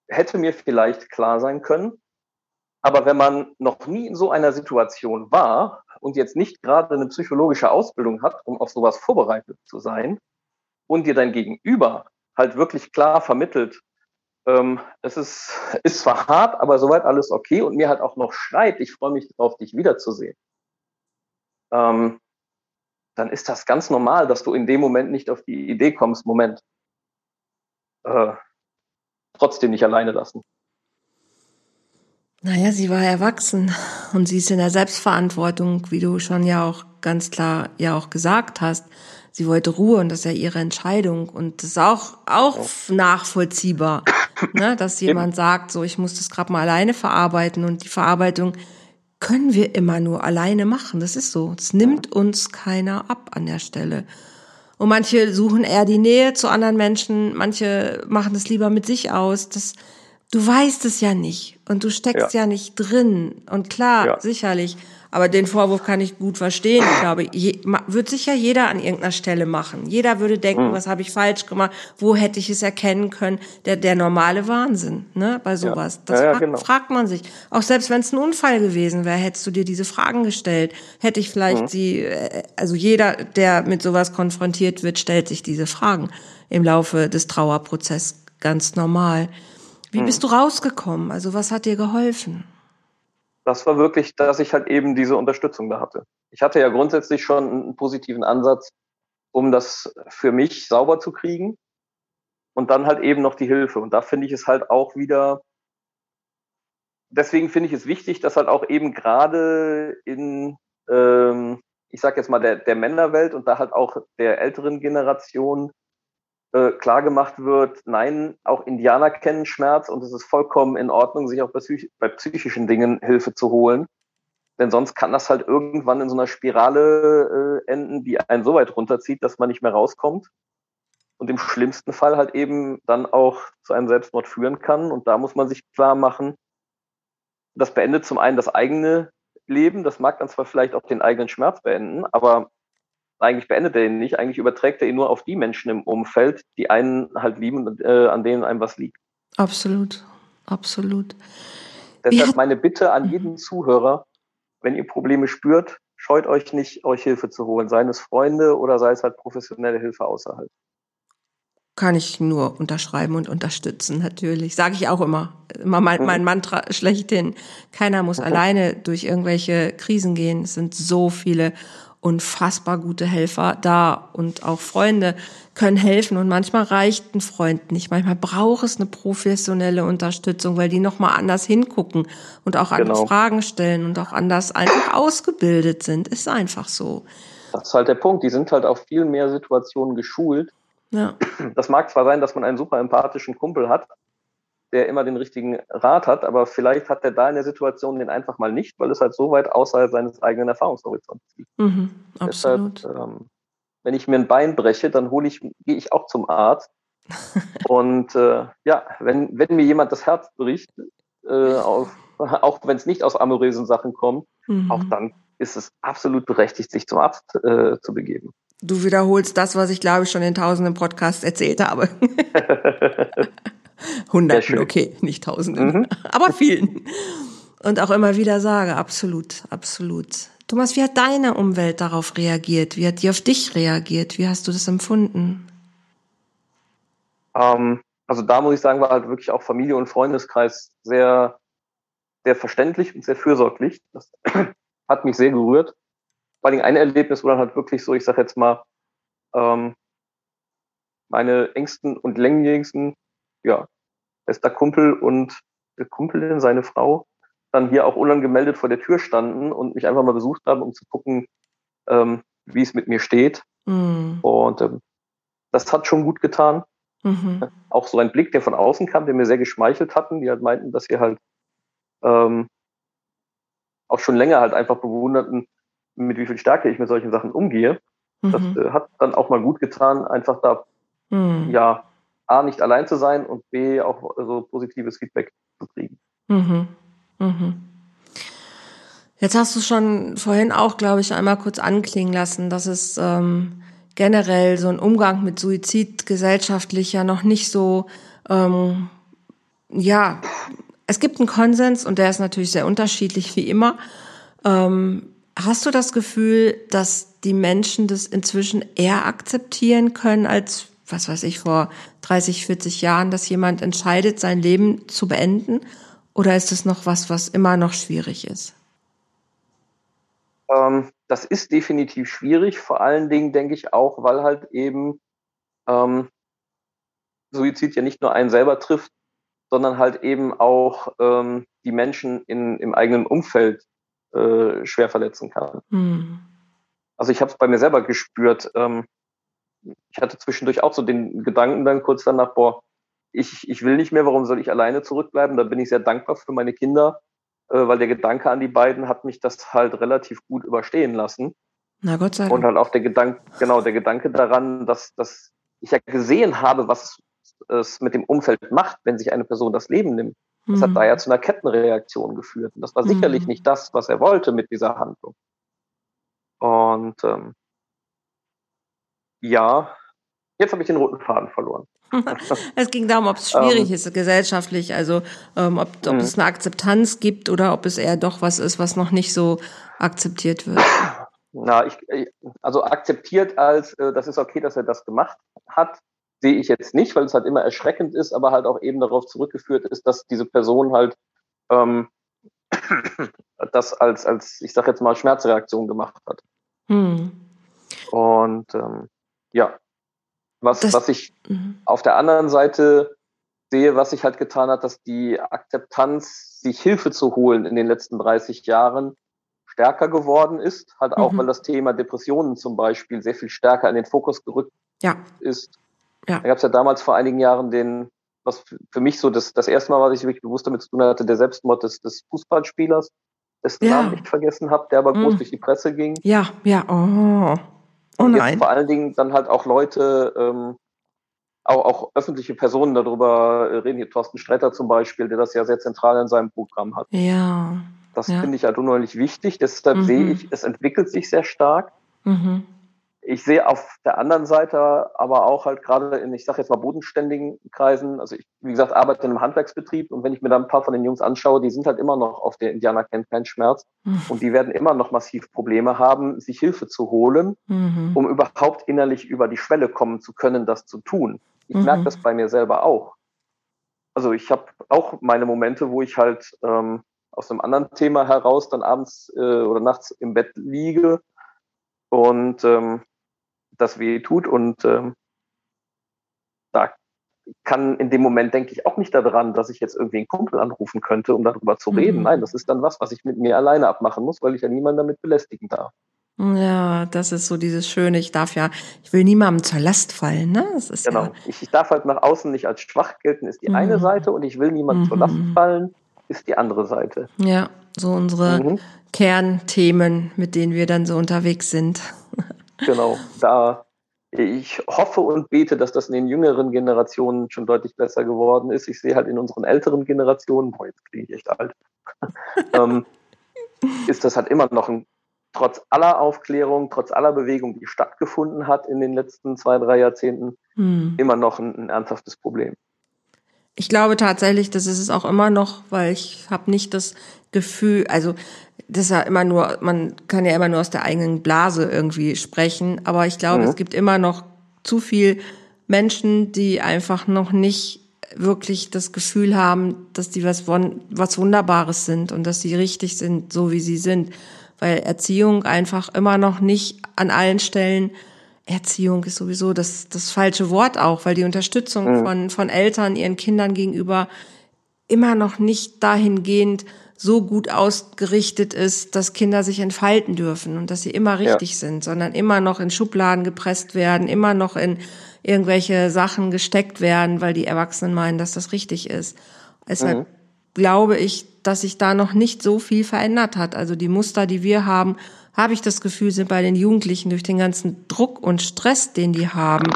hätte mir vielleicht klar sein können, aber wenn man noch nie in so einer Situation war und jetzt nicht gerade eine psychologische Ausbildung hat, um auf sowas vorbereitet zu sein, und dir dein Gegenüber halt wirklich klar vermittelt, ähm, es ist, ist zwar hart, aber soweit alles okay und mir halt auch noch schreit, ich freue mich darauf, dich wiederzusehen, ähm, dann ist das ganz normal, dass du in dem Moment nicht auf die Idee kommst, Moment, äh, trotzdem nicht alleine lassen. Naja, sie war erwachsen und sie ist in der Selbstverantwortung, wie du schon ja auch ganz klar ja auch gesagt hast. Sie wollte Ruhe und das ist ja ihre Entscheidung und das ist auch, auch nachvollziehbar, ne, dass jemand sagt, so, ich muss das gerade mal alleine verarbeiten und die Verarbeitung können wir immer nur alleine machen. Das ist so. Es nimmt uns keiner ab an der Stelle. Und manche suchen eher die Nähe zu anderen Menschen, manche machen es lieber mit sich aus. Das, du weißt es ja nicht und du steckst ja, Ja. nicht drin. Und klar, Ja. sicherlich. Aber den Vorwurf kann ich gut verstehen. Ich glaube, je, ma- wird sicher jeder an irgendeiner Stelle machen. Jeder würde denken, Mhm. was habe ich falsch gemacht? Wo hätte ich es erkennen können? Der, der normale Wahnsinn, ne, bei sowas. Das Ja, ja, fragt, genau. fragt man sich. Auch selbst wenn es ein Unfall gewesen wäre, hättest du dir diese Fragen gestellt. Hätte ich vielleicht Mhm. sie, äh, also jeder, der mit sowas konfrontiert wird, stellt sich diese Fragen im Laufe des Trauerprozesses ganz normal. Wie Mhm. bist du rausgekommen? Also was hat dir geholfen? Das war wirklich, dass ich halt eben diese Unterstützung da hatte. Ich hatte ja grundsätzlich schon einen positiven Ansatz, um das für mich sauber zu kriegen. Und dann halt eben noch die Hilfe. Und da finde ich es halt auch wieder, deswegen finde ich es wichtig, dass halt auch eben gerade in, ähm, ich sag jetzt mal, der, der Männerwelt und da halt auch der älteren Generation äh, klar gemacht wird, nein, auch Indianer kennen Schmerz und es ist vollkommen in Ordnung, sich auch bei, psych bei psychischen Dingen Hilfe zu holen. denn sonst kann das halt irgendwann in so einer Spirale äh, enden, die einen so weit runterzieht, dass man nicht mehr rauskommt und im schlimmsten Fall halt eben dann auch zu einem Selbstmord führen kann. Und da muss man sich klar machen, das beendet zum einen das eigene Leben, das mag dann zwar vielleicht auch den eigenen Schmerz beenden, aber eigentlich beendet er ihn nicht, eigentlich überträgt er ihn nur auf die Menschen im Umfeld, die einen halt lieben und äh, an denen einem was liegt. Absolut, absolut. Deshalb meine Bitte an jeden Zuhörer, wenn ihr Probleme spürt, scheut euch nicht, euch Hilfe zu holen, seien es Freunde oder sei es halt professionelle Hilfe außerhalb kann ich nur unterschreiben und unterstützen, natürlich. Sage ich auch immer. Immer mein, mein Mantra schlechthin. Keiner muss alleine durch irgendwelche Krisen gehen. Es sind so viele unfassbar gute Helfer da und auch Freunde können helfen und manchmal reicht ein Freund nicht. Manchmal braucht es eine professionelle Unterstützung, weil die nochmal anders hingucken und auch andere genau. Fragen stellen und auch anders einfach ausgebildet sind. Ist einfach so. Das ist halt der Punkt. Die sind halt auf viel mehr Situationen geschult ja. Das mag zwar sein, dass man einen super empathischen Kumpel hat, der immer den richtigen Rat hat, aber vielleicht hat er da in der Situation den einfach mal nicht, weil es halt so weit außerhalb seines eigenen Erfahrungshorizonts liegt. Mhm, absolut. Deshalb, ähm, wenn ich mir ein Bein breche, dann hole ich, gehe ich auch zum Arzt. Und äh, ja, wenn, wenn mir jemand das Herz bricht, äh, auf, auch wenn es nicht aus amorösen Sachen kommt, mhm. auch dann ist es absolut berechtigt, sich zum Arzt äh, zu begeben. Du wiederholst das, was ich glaube ich schon in tausenden Podcasts erzählt habe. Hunderten, okay, nicht tausenden, mhm. aber vielen. Und auch immer wieder sage, absolut, absolut. Thomas, wie hat deine Umwelt darauf reagiert? Wie hat die auf dich reagiert? Wie hast du das empfunden? Ähm, also da muss ich sagen, war halt wirklich auch Familie und Freundeskreis sehr, sehr verständlich und sehr fürsorglich. Das hat mich sehr gerührt vor allem ein Erlebnis, wo dann halt wirklich so, ich sag jetzt mal, ähm, meine engsten und längerigsten, ja, bester Kumpel und der Kumpelin, seine Frau, dann hier auch unangemeldet vor der Tür standen und mich einfach mal besucht haben, um zu gucken, ähm, wie es mit mir steht. Mhm. Und ähm, das hat schon gut getan. Mhm. Auch so ein Blick, der von außen kam, der mir sehr geschmeichelt hatten, die halt meinten, dass sie halt ähm, auch schon länger halt einfach bewunderten, mit wie viel Stärke ich mit solchen Sachen umgehe. Mhm. Das äh, hat dann auch mal gut getan, einfach da, mhm. ja, A, nicht allein zu sein und B, auch so positives Feedback zu kriegen. Mhm. Mhm. Jetzt hast du schon vorhin auch, glaube ich, einmal kurz anklingen lassen, dass es ähm, generell so ein Umgang mit Suizid gesellschaftlich ja noch nicht so, ähm, ja, es gibt einen Konsens und der ist natürlich sehr unterschiedlich wie immer. Ähm, Hast du das Gefühl, dass die Menschen das inzwischen eher akzeptieren können als, was weiß ich, vor 30, 40 Jahren, dass jemand entscheidet, sein Leben zu beenden? Oder ist es noch was, was immer noch schwierig ist? Ähm, das ist definitiv schwierig. Vor allen Dingen denke ich auch, weil halt eben ähm, Suizid ja nicht nur einen selber trifft, sondern halt eben auch ähm, die Menschen in, im eigenen Umfeld äh, schwer verletzen kann. Mhm. Also ich habe es bei mir selber gespürt. Ähm, ich hatte zwischendurch auch so den Gedanken dann kurz danach, boah, ich, ich will nicht mehr, warum soll ich alleine zurückbleiben? Da bin ich sehr dankbar für meine Kinder, äh, weil der Gedanke an die beiden hat mich das halt relativ gut überstehen lassen. Na Gott sei Dank. Und halt auch der Gedanke, genau, der Gedanke daran, dass, dass ich ja gesehen habe, was es mit dem Umfeld macht, wenn sich eine Person das Leben nimmt. Das hat mhm. da ja zu einer Kettenreaktion geführt. Und das war sicherlich mhm. nicht das, was er wollte mit dieser Handlung. Und ähm, ja, jetzt habe ich den roten Faden verloren. es ging darum, ob es schwierig ähm, ist gesellschaftlich, also ähm, ob, ob es mhm. eine Akzeptanz gibt oder ob es eher doch was ist, was noch nicht so akzeptiert wird. Na, ich, also akzeptiert als, äh, das ist okay, dass er das gemacht hat, sehe ich jetzt nicht, weil es halt immer erschreckend ist, aber halt auch eben darauf zurückgeführt ist, dass diese Person halt ähm, das als, als, ich sag jetzt mal, Schmerzreaktion gemacht hat. Hm. Und ähm, ja, was, das, was ich mhm. auf der anderen Seite sehe, was sich halt getan hat, dass die Akzeptanz, sich Hilfe zu holen in den letzten 30 Jahren stärker geworden ist. Halt auch, mhm. weil das Thema Depressionen zum Beispiel sehr viel stärker in den Fokus gerückt ja. ist. Ja. Da gab es ja damals vor einigen Jahren den, was für mich so das, das erste Mal, was ich wirklich bewusst damit zu tun hatte, der Selbstmord des, des Fußballspielers, dessen ja. Namen nicht vergessen habe, der aber groß mm. durch die Presse ging. Ja, ja, oh. Oh und nein. vor allen Dingen dann halt auch Leute, ähm, auch, auch öffentliche Personen darüber reden, hier Thorsten Stretter zum Beispiel, der das ja sehr zentral in seinem Programm hat. Ja. Das ja. finde ich halt unheimlich wichtig. Deshalb mhm. sehe ich, es entwickelt sich sehr stark. Mhm. Ich sehe auf der anderen Seite aber auch halt gerade in, ich sage jetzt mal, bodenständigen Kreisen, also ich, wie gesagt, arbeite in einem Handwerksbetrieb und wenn ich mir da ein paar von den Jungs anschaue, die sind halt immer noch auf der Indianer kennt keinen Schmerz mhm. und die werden immer noch massiv Probleme haben, sich Hilfe zu holen, mhm. um überhaupt innerlich über die Schwelle kommen zu können, das zu tun. Ich mhm. merke das bei mir selber auch. Also ich habe auch meine Momente, wo ich halt ähm, aus einem anderen Thema heraus dann abends äh, oder nachts im Bett liege und ähm, das weh tut und ähm, da kann in dem Moment denke ich auch nicht daran, dass ich jetzt irgendwie einen Kumpel anrufen könnte, um darüber zu reden. Mhm. Nein, das ist dann was, was ich mit mir alleine abmachen muss, weil ich ja niemanden damit belästigen darf. Ja, das ist so dieses Schöne. Ich darf ja, ich will niemandem zur Last fallen, ne? Das ist genau. Ja ich, ich, darf halt nach außen nicht als schwach gelten, ist die mhm. eine Seite, und ich will niemandem mhm. zur Last mhm. fallen, ist die andere Seite. Ja, so unsere mhm. Kernthemen, mit denen wir dann so unterwegs sind. genau, da ich hoffe und bete, dass das in den jüngeren Generationen schon deutlich besser geworden ist. Ich sehe halt in unseren älteren Generationen, boah, jetzt klinge ich echt alt, ähm, ist das halt immer noch ein trotz aller Aufklärung, trotz aller Bewegung, die stattgefunden hat in den letzten zwei, drei Jahrzehnten, hm. immer noch ein, ein, ernsthaftes Problem. Ich glaube tatsächlich, das ist es auch immer noch, weil ich habe nicht das Gefühl, also das ist ja immer nur, man kann ja immer nur aus der eigenen Blase irgendwie sprechen, aber ich glaube, mhm. es gibt immer noch zu viel Menschen, die einfach noch nicht wirklich das Gefühl haben, dass die was, was Wunderbares sind und dass sie richtig sind, so wie sie sind weil Erziehung einfach immer noch nicht an allen Stellen Erziehung ist sowieso das, das falsche Wort auch, weil die Unterstützung mhm. von, von Eltern ihren Kindern gegenüber immer noch nicht dahingehend so gut ausgerichtet ist, dass Kinder sich entfalten dürfen und dass sie immer richtig ja. sind, sondern immer noch in Schubladen gepresst werden, immer noch in irgendwelche Sachen gesteckt werden, weil die Erwachsenen meinen, dass das richtig ist. Deshalb mhm. glaube ich, dass sich da noch nicht so viel verändert hat. Also die Muster, die wir haben, habe ich das Gefühl, sind bei den Jugendlichen durch den ganzen Druck und Stress, den die haben,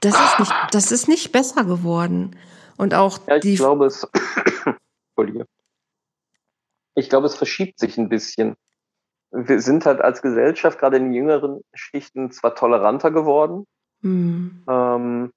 das ist nicht, das ist nicht besser geworden. Und auch ja, ich die. Glaube, es, ich glaube, es verschiebt sich ein bisschen. Wir sind halt als Gesellschaft gerade in den jüngeren Schichten zwar toleranter geworden, hm. ähm,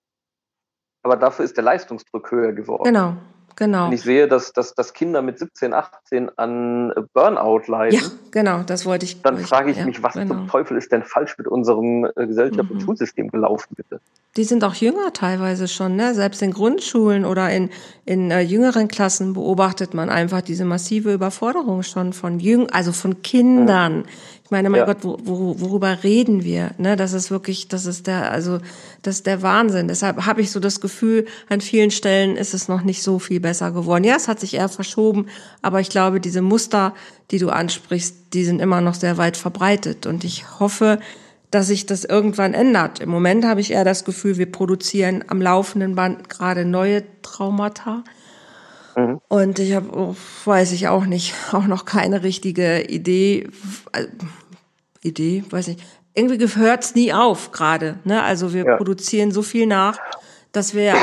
aber dafür ist der Leistungsdruck höher geworden. Genau, Genau. Wenn ich sehe, dass, dass, dass Kinder mit 17, 18 an Burnout leiden, ja, genau, das wollte ich. Dann frage ich ja, mich, was genau. zum Teufel ist denn falsch mit unserem äh, Gesellschaft mhm. und Schulsystem gelaufen, bitte? Die sind auch jünger teilweise schon, ne? Selbst in Grundschulen oder in, in äh, jüngeren Klassen beobachtet man einfach diese massive Überforderung schon von Jüng, also von Kindern. Mhm. Ich meine, mein ja. Gott, wo, wo, worüber reden wir? Ne? Das ist wirklich, das ist der, also das ist der Wahnsinn. Deshalb habe ich so das Gefühl, an vielen Stellen ist es noch nicht so viel besser geworden. Ja, es hat sich eher verschoben, aber ich glaube, diese Muster, die du ansprichst, die sind immer noch sehr weit verbreitet. Und ich hoffe, dass sich das irgendwann ändert. Im Moment habe ich eher das Gefühl, wir produzieren am laufenden Band gerade neue Traumata. Mhm. Und ich habe, oh, weiß ich auch nicht, auch noch keine richtige Idee. Äh, Idee, weiß nicht. Irgendwie hört's nie auf gerade. Ne? Also wir ja. produzieren so viel nach, dass wir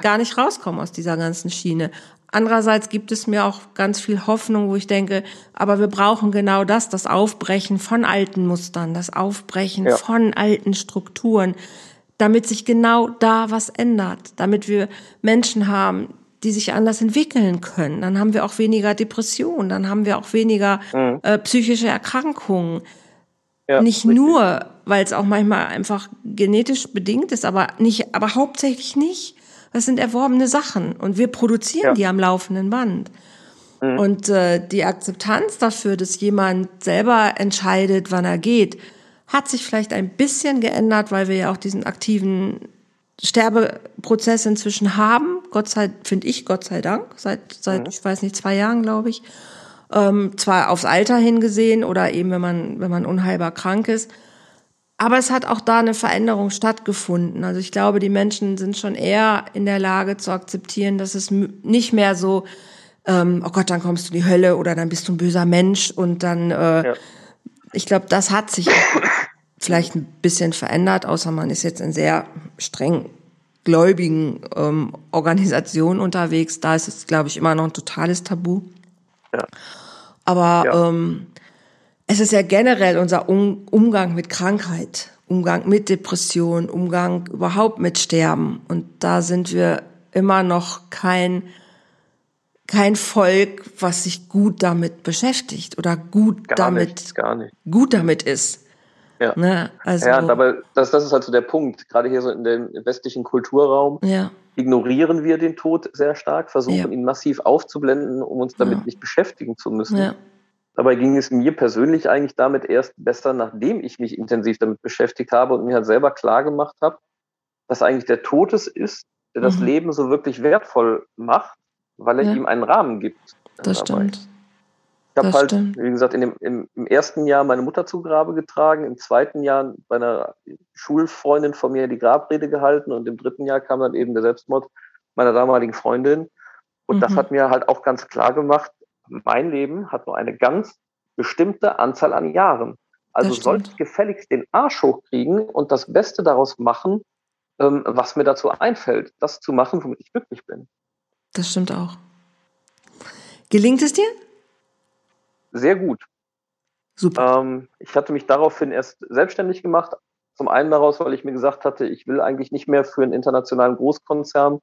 gar nicht rauskommen aus dieser ganzen Schiene. Andererseits gibt es mir auch ganz viel Hoffnung, wo ich denke, aber wir brauchen genau das, das Aufbrechen von alten Mustern, das Aufbrechen ja. von alten Strukturen, damit sich genau da was ändert, damit wir Menschen haben, die sich anders entwickeln können. Dann haben wir auch weniger Depressionen, dann haben wir auch weniger mhm. äh, psychische Erkrankungen. Ja, nicht richtig. nur, weil es auch manchmal einfach genetisch bedingt ist, aber nicht, aber hauptsächlich nicht das sind erworbene Sachen und wir produzieren ja. die am laufenden Band. Mhm. Und äh, die Akzeptanz dafür, dass jemand selber entscheidet, wann er geht, hat sich vielleicht ein bisschen geändert, weil wir ja auch diesen aktiven Sterbeprozess inzwischen haben. Gott sei, finde ich, Gott sei Dank, seit, seit, mhm. ich weiß nicht, zwei Jahren, glaube ich. Ähm, zwar aufs Alter hingesehen oder eben, wenn man, wenn man unheilbar krank ist. Aber es hat auch da eine Veränderung stattgefunden. Also ich glaube, die Menschen sind schon eher in der Lage zu akzeptieren, dass es nicht mehr so ähm, oh Gott, dann kommst du in die Hölle oder dann bist du ein böser Mensch und dann, äh, ja. ich glaube, das hat sich vielleicht ein bisschen verändert, außer man ist jetzt in sehr streng gläubigen ähm, Organisationen unterwegs. Da ist es, glaube ich, immer noch ein totales Tabu. Ja. Aber ja. Ähm, es ist ja generell unser um Umgang mit Krankheit, Umgang mit Depression, Umgang überhaupt mit Sterben. Und da sind wir immer noch kein, kein Volk, was sich gut damit beschäftigt oder gut gar damit, nicht, gar nicht. gut damit ist. Ja, ne? also, ja aber das, das ist halt so der Punkt. Gerade hier so in dem westlichen Kulturraum ja. ignorieren wir den Tod sehr stark, versuchen ja. ihn massiv aufzublenden, um uns damit ja. nicht beschäftigen zu müssen. Dabei ging es mir persönlich eigentlich damit erst besser, nachdem ich mich intensiv damit beschäftigt habe und mir halt selber klar gemacht habe, dass eigentlich der Tod es ist, der das mhm. Leben so wirklich wertvoll macht, weil er ihm einen Rahmen gibt. Das dabei. stimmt. Ich habe halt, stimmt. wie gesagt, in dem, im, im, ersten Jahr meine Mutter zu Grabe getragen, im zweiten Jahr bei einer Schulfreundin von mir die Grabrede gehalten und im dritten Jahr kam dann eben der Selbstmord meiner damaligen Freundin. Und mhm. das hat mir halt auch ganz klar gemacht, mein Leben hat nur eine ganz bestimmte Anzahl an Jahren. Also sollte ich gefälligst den Arsch hochkriegen und das Beste daraus machen, ähm, was mir dazu einfällt, das zu machen, womit ich glücklich bin. Das stimmt auch. Gelingt es dir? Sehr gut. Super. Ähm, ich hatte mich daraufhin erst selbstständig gemacht. Zum einen daraus, weil ich mir gesagt hatte, ich will eigentlich nicht mehr für einen internationalen Großkonzern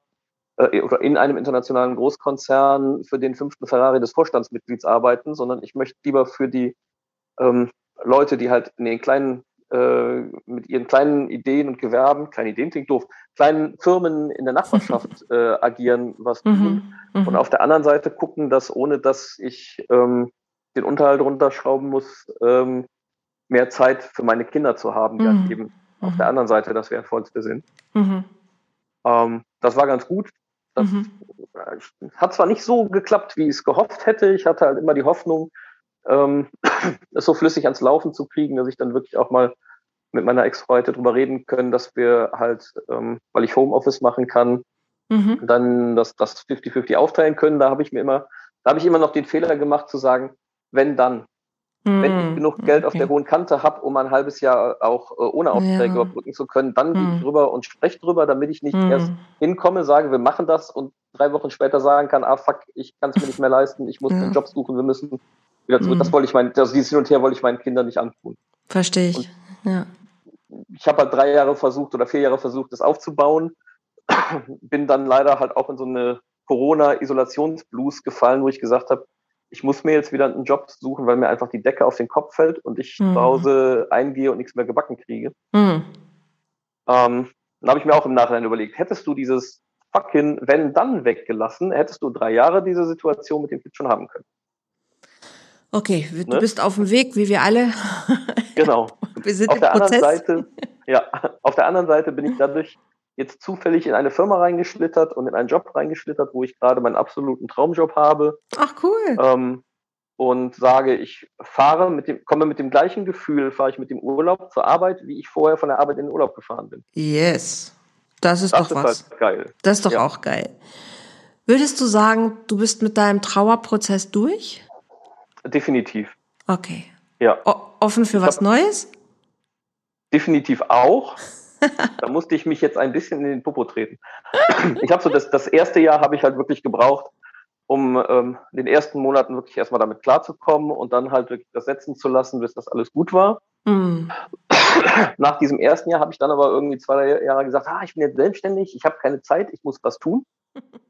äh, oder in einem internationalen Großkonzern für den fünften Ferrari des Vorstandsmitglieds arbeiten, sondern ich möchte lieber für die ähm, Leute, die halt in den kleinen äh, mit ihren kleinen Ideen und Gewerben, kleine Ideen klingt doof, kleinen Firmen in der Nachbarschaft äh, agieren, was mhm, tun. Mhm, und auf der anderen Seite gucken, dass ohne dass ich ähm, den Unterhalt runterschrauben muss, ähm, mehr Zeit für meine Kinder zu haben, die mhm. eben auf der mhm. anderen Seite das Wertvollste sind. Mhm. Ähm, das war ganz gut. Das mhm. hat zwar nicht so geklappt, wie ich es gehofft hätte. Ich hatte halt immer die Hoffnung, ähm, es so flüssig ans Laufen zu kriegen, dass ich dann wirklich auch mal mit meiner Ex heute drüber reden können, dass wir halt, ähm, weil ich Homeoffice machen kann, mhm. dann das, das 50-50 aufteilen können. Da habe ich mir immer, da habe ich immer noch den Fehler gemacht zu sagen, wenn dann. Mhm. Wenn ich mhm. genug Geld okay. auf der hohen Kante habe, um ein halbes Jahr auch äh, ohne Aufträge ja. überbrücken zu können, dann mhm. gehe ich drüber und spreche drüber, damit ich nicht mhm. erst hinkomme, sage, wir machen das und drei Wochen später sagen kann, ah fuck, ich kann es mir nicht mehr leisten, ich muss ja. einen Job suchen, wir müssen wieder zurück. Das mhm. wollte ich meinen, also dieses Hin und Her wollte ich meinen Kindern nicht antun. Verstehe ich. Und ja. Ich habe halt drei Jahre versucht oder vier Jahre versucht, das aufzubauen. Bin dann leider halt auch in so eine Corona-Isolationsblues gefallen, wo ich gesagt habe, ich muss mir jetzt wieder einen Job suchen, weil mir einfach die Decke auf den Kopf fällt und ich mhm. zu Hause eingehe und nichts mehr gebacken kriege. Mhm. Ähm, dann habe ich mir auch im Nachhinein überlegt, hättest du dieses fucking wenn dann weggelassen, hättest du drei Jahre diese Situation mit dem Kind schon haben können. Okay, du ne? bist auf dem Weg, wie wir alle. Genau. wir sind auf im der Prozess. anderen Seite, ja, auf der anderen Seite bin ich dadurch jetzt zufällig in eine Firma reingeschlittert und in einen Job reingeschlittert, wo ich gerade meinen absoluten Traumjob habe. Ach cool. Ähm, und sage, ich fahre mit dem, komme mit dem gleichen Gefühl, fahre ich mit dem Urlaub zur Arbeit, wie ich vorher von der Arbeit in den Urlaub gefahren bin. Yes. Das ist das doch ist was. Halt geil. Das ist doch ja. auch geil. Würdest du sagen, du bist mit deinem Trauerprozess durch? Definitiv. Okay. Ja. O offen für ich was Neues? Definitiv auch. Da musste ich mich jetzt ein bisschen in den Popo treten. Ich habe so das, das erste Jahr habe ich halt wirklich gebraucht, um ähm, den ersten Monaten wirklich erstmal damit klarzukommen und dann halt wirklich das setzen zu lassen, bis das alles gut war. Mm. Nach diesem ersten Jahr habe ich dann aber irgendwie zwei Jahre gesagt, ah, ich bin jetzt selbstständig, ich habe keine Zeit, ich muss was tun.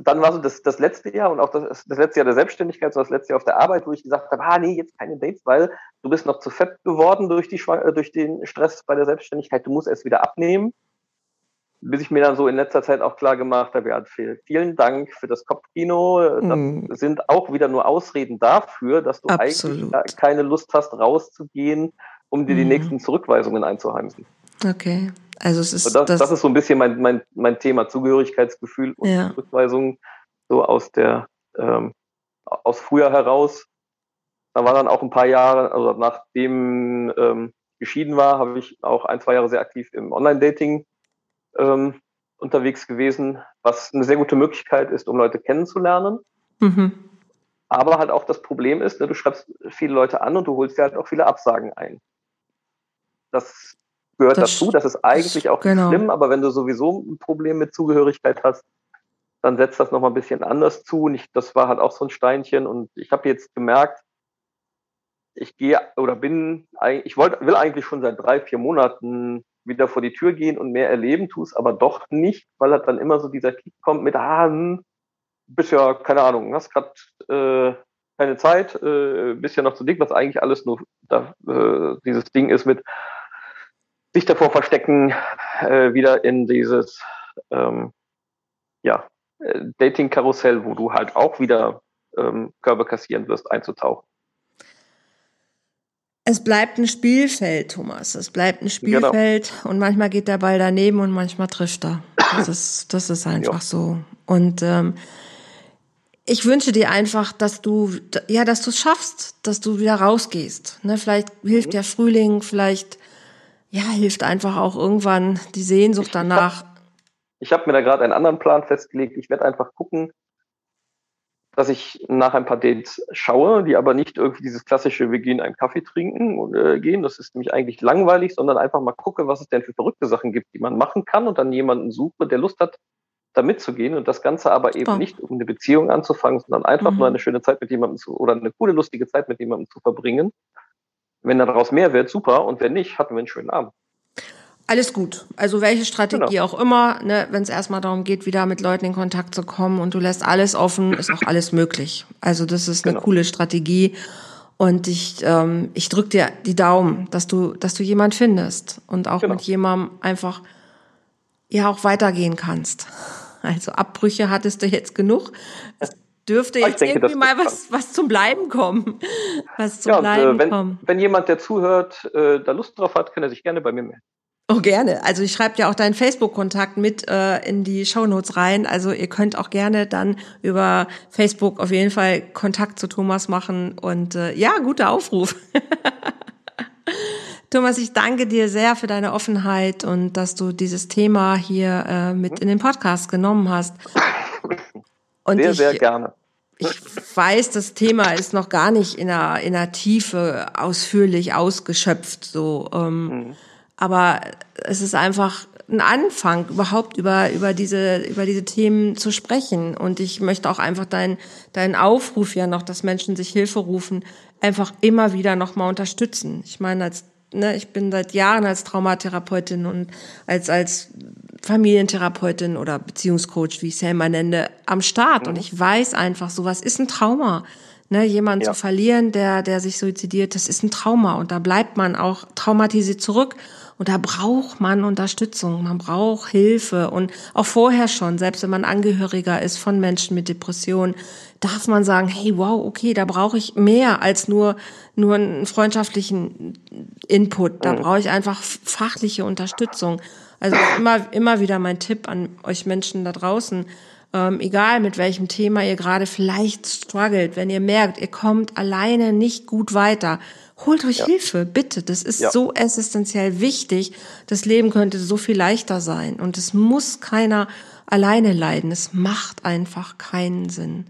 Dann war so das, das letzte Jahr und auch das, das letzte Jahr der Selbstständigkeit, so das letzte Jahr auf der Arbeit, wo ich gesagt habe, ah nee, jetzt keine Dates, weil du bist noch zu fett geworden durch, die, durch den Stress bei der Selbstständigkeit, du musst es wieder abnehmen. Bis ich mir dann so in letzter Zeit auch klar gemacht habe, ja, vielen Dank für das Kopfkino. Das mm. sind auch wieder nur Ausreden dafür, dass du Absolut. eigentlich keine Lust hast, rauszugehen, um dir die mhm. nächsten Zurückweisungen einzuheimsen. Okay. Also es ist das, das, das ist so ein bisschen mein, mein, mein Thema Zugehörigkeitsgefühl und ja. Zurückweisungen so aus der ähm, aus früher heraus. Da war dann auch ein paar Jahre, also nachdem ähm, geschieden war, habe ich auch ein, zwei Jahre sehr aktiv im Online-Dating ähm, unterwegs gewesen, was eine sehr gute Möglichkeit ist, um Leute kennenzulernen. Mhm. Aber halt auch das Problem ist, ne, du schreibst viele Leute an und du holst dir halt auch viele Absagen ein. Das gehört das, dazu, das ist eigentlich auch genau. schlimm, aber wenn du sowieso ein Problem mit Zugehörigkeit hast, dann setzt das nochmal ein bisschen anders zu. Und ich, das war halt auch so ein Steinchen. Und ich habe jetzt gemerkt, ich gehe oder bin, ich wollte, will eigentlich schon seit drei, vier Monaten wieder vor die Tür gehen und mehr erleben, tue es aber doch nicht, weil halt dann immer so dieser Kick kommt mit, ah, hm, bist ja, keine Ahnung, hast gerade äh, keine Zeit, äh, bist ja noch zu dick, was eigentlich alles nur da, äh, dieses Ding ist mit sich davor verstecken, äh, wieder in dieses ähm, ja, äh, Dating-Karussell, wo du halt auch wieder ähm, Körbe kassieren wirst, einzutauchen. Es bleibt ein Spielfeld, Thomas. Es bleibt ein genau. Spielfeld genau. und manchmal geht der Ball daneben und manchmal trifft er. Das ist, das ist einfach ja. so. Und ähm, ich wünsche dir einfach, dass du, ja, dass du es schaffst, dass du wieder rausgehst. Ne, vielleicht hilft mhm. der Frühling, vielleicht, ja, hilft einfach auch irgendwann die Sehnsucht danach. Ich habe hab mir da gerade einen anderen Plan festgelegt. Ich werde einfach gucken, dass ich nach ein paar Dates schaue, die aber nicht irgendwie dieses klassische, wir gehen einen Kaffee trinken und äh, gehen, das ist nämlich eigentlich langweilig, sondern einfach mal gucke, was es denn für verrückte Sachen gibt, die man machen kann und dann jemanden suche, der Lust hat, da mitzugehen und das Ganze aber eben nicht um eine Beziehung anzufangen, sondern einfach mhm. nur eine schöne Zeit mit jemandem zu oder eine coole, lustige Zeit mit jemandem zu verbringen. Wenn daraus mehr wird, super. Und wenn nicht, hatten wir einen schönen Abend. Alles gut. Also welche Strategie genau. auch immer, ne, wenn es erstmal darum geht, wieder mit Leuten in Kontakt zu kommen und du lässt alles offen, ist auch alles möglich. Also das ist eine genau. coole Strategie. Und ich, ähm, ich drück dir die Daumen, dass du, dass du jemand findest und auch genau. mit jemandem einfach ja auch weitergehen kannst. Also Abbrüche hattest du jetzt genug. Dürfte jetzt denke, irgendwie mal was, was zum Bleiben kommen. Was zum ja, Bleiben äh, wenn, kommen. Wenn jemand, der zuhört, äh, da Lust drauf hat, kann er sich gerne bei mir melden. Oh, gerne. Also ich schreibe ja auch deinen Facebook-Kontakt mit äh, in die Shownotes rein. Also ihr könnt auch gerne dann über Facebook auf jeden Fall Kontakt zu Thomas machen. Und äh, ja, guter Aufruf. Thomas, ich danke dir sehr für deine Offenheit und dass du dieses Thema hier äh, mit in den Podcast genommen hast. Und sehr, ich, sehr gerne. Ich weiß, das Thema ist noch gar nicht in der, in der Tiefe ausführlich ausgeschöpft. So, ähm, mhm aber es ist einfach ein Anfang, überhaupt über, über diese, über diese Themen zu sprechen. Und ich möchte auch einfach deinen, deinen Aufruf ja noch, dass Menschen sich Hilfe rufen, einfach immer wieder nochmal unterstützen. Ich meine, als, ne, ich bin seit Jahren als Traumatherapeutin und als, als Familientherapeutin oder Beziehungscoach, wie ich es ja immer nenne, am Start. Mhm. Und ich weiß einfach, sowas ist ein Trauma. Ne, jemanden ja. zu verlieren, der, der sich suizidiert, das ist ein Trauma. Und da bleibt man auch traumatisiert zurück. Und da braucht man Unterstützung, man braucht Hilfe und auch vorher schon, selbst wenn man Angehöriger ist von Menschen mit Depressionen, darf man sagen, hey, wow, okay, da brauche ich mehr als nur, nur einen freundschaftlichen Input. Da mhm. brauche ich einfach fachliche Unterstützung. Also immer, immer wieder mein Tipp an euch Menschen da draußen. Ähm, egal mit welchem Thema ihr gerade vielleicht struggelt, wenn ihr merkt, ihr kommt alleine nicht gut weiter, Holt euch ja. Hilfe, bitte. Das ist ja. so existenziell wichtig. Das Leben könnte so viel leichter sein. Und es muss keiner alleine leiden. Es macht einfach keinen Sinn.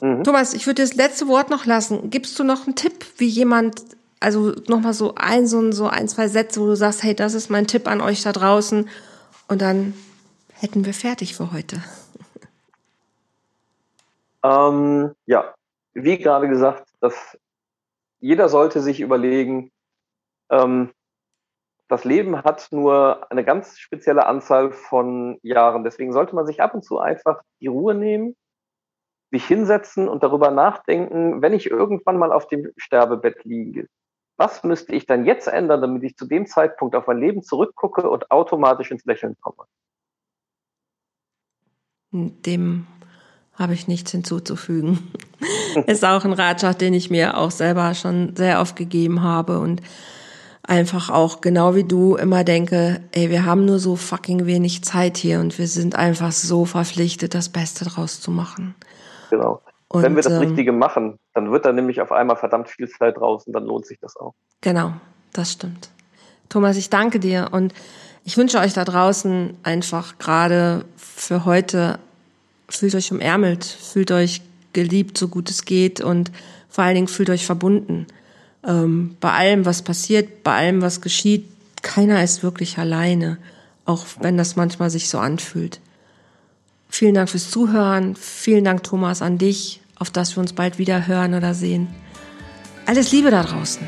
Mhm. Thomas, ich würde das letzte Wort noch lassen. Gibst du noch einen Tipp, wie jemand, also nochmal so ein, so, so ein, zwei Sätze, wo du sagst, hey, das ist mein Tipp an euch da draußen. Und dann hätten wir fertig für heute. Ähm, ja, wie gerade gesagt, das jeder sollte sich überlegen, ähm, das Leben hat nur eine ganz spezielle Anzahl von Jahren. Deswegen sollte man sich ab und zu einfach die Ruhe nehmen, sich hinsetzen und darüber nachdenken, wenn ich irgendwann mal auf dem Sterbebett liege, was müsste ich dann jetzt ändern, damit ich zu dem Zeitpunkt auf mein Leben zurückgucke und automatisch ins Lächeln komme? Dem habe ich nichts hinzuzufügen. ist auch ein Ratschlag, den ich mir auch selber schon sehr oft gegeben habe und einfach auch genau wie du immer denke, ey, wir haben nur so fucking wenig Zeit hier und wir sind einfach so verpflichtet, das Beste draus zu machen. Genau. Und, Wenn wir das ähm, Richtige machen, dann wird da nämlich auf einmal verdammt viel Zeit draußen, dann lohnt sich das auch. Genau, das stimmt. Thomas, ich danke dir und ich wünsche euch da draußen einfach gerade für heute fühlt euch umärmelt, fühlt euch geliebt, so gut es geht und vor allen Dingen fühlt euch verbunden. Ähm, bei allem, was passiert, bei allem, was geschieht, keiner ist wirklich alleine, auch wenn das manchmal sich so anfühlt. Vielen Dank fürs Zuhören. Vielen Dank, Thomas, an dich, auf dass wir uns bald wieder hören oder sehen. Alles Liebe da draußen.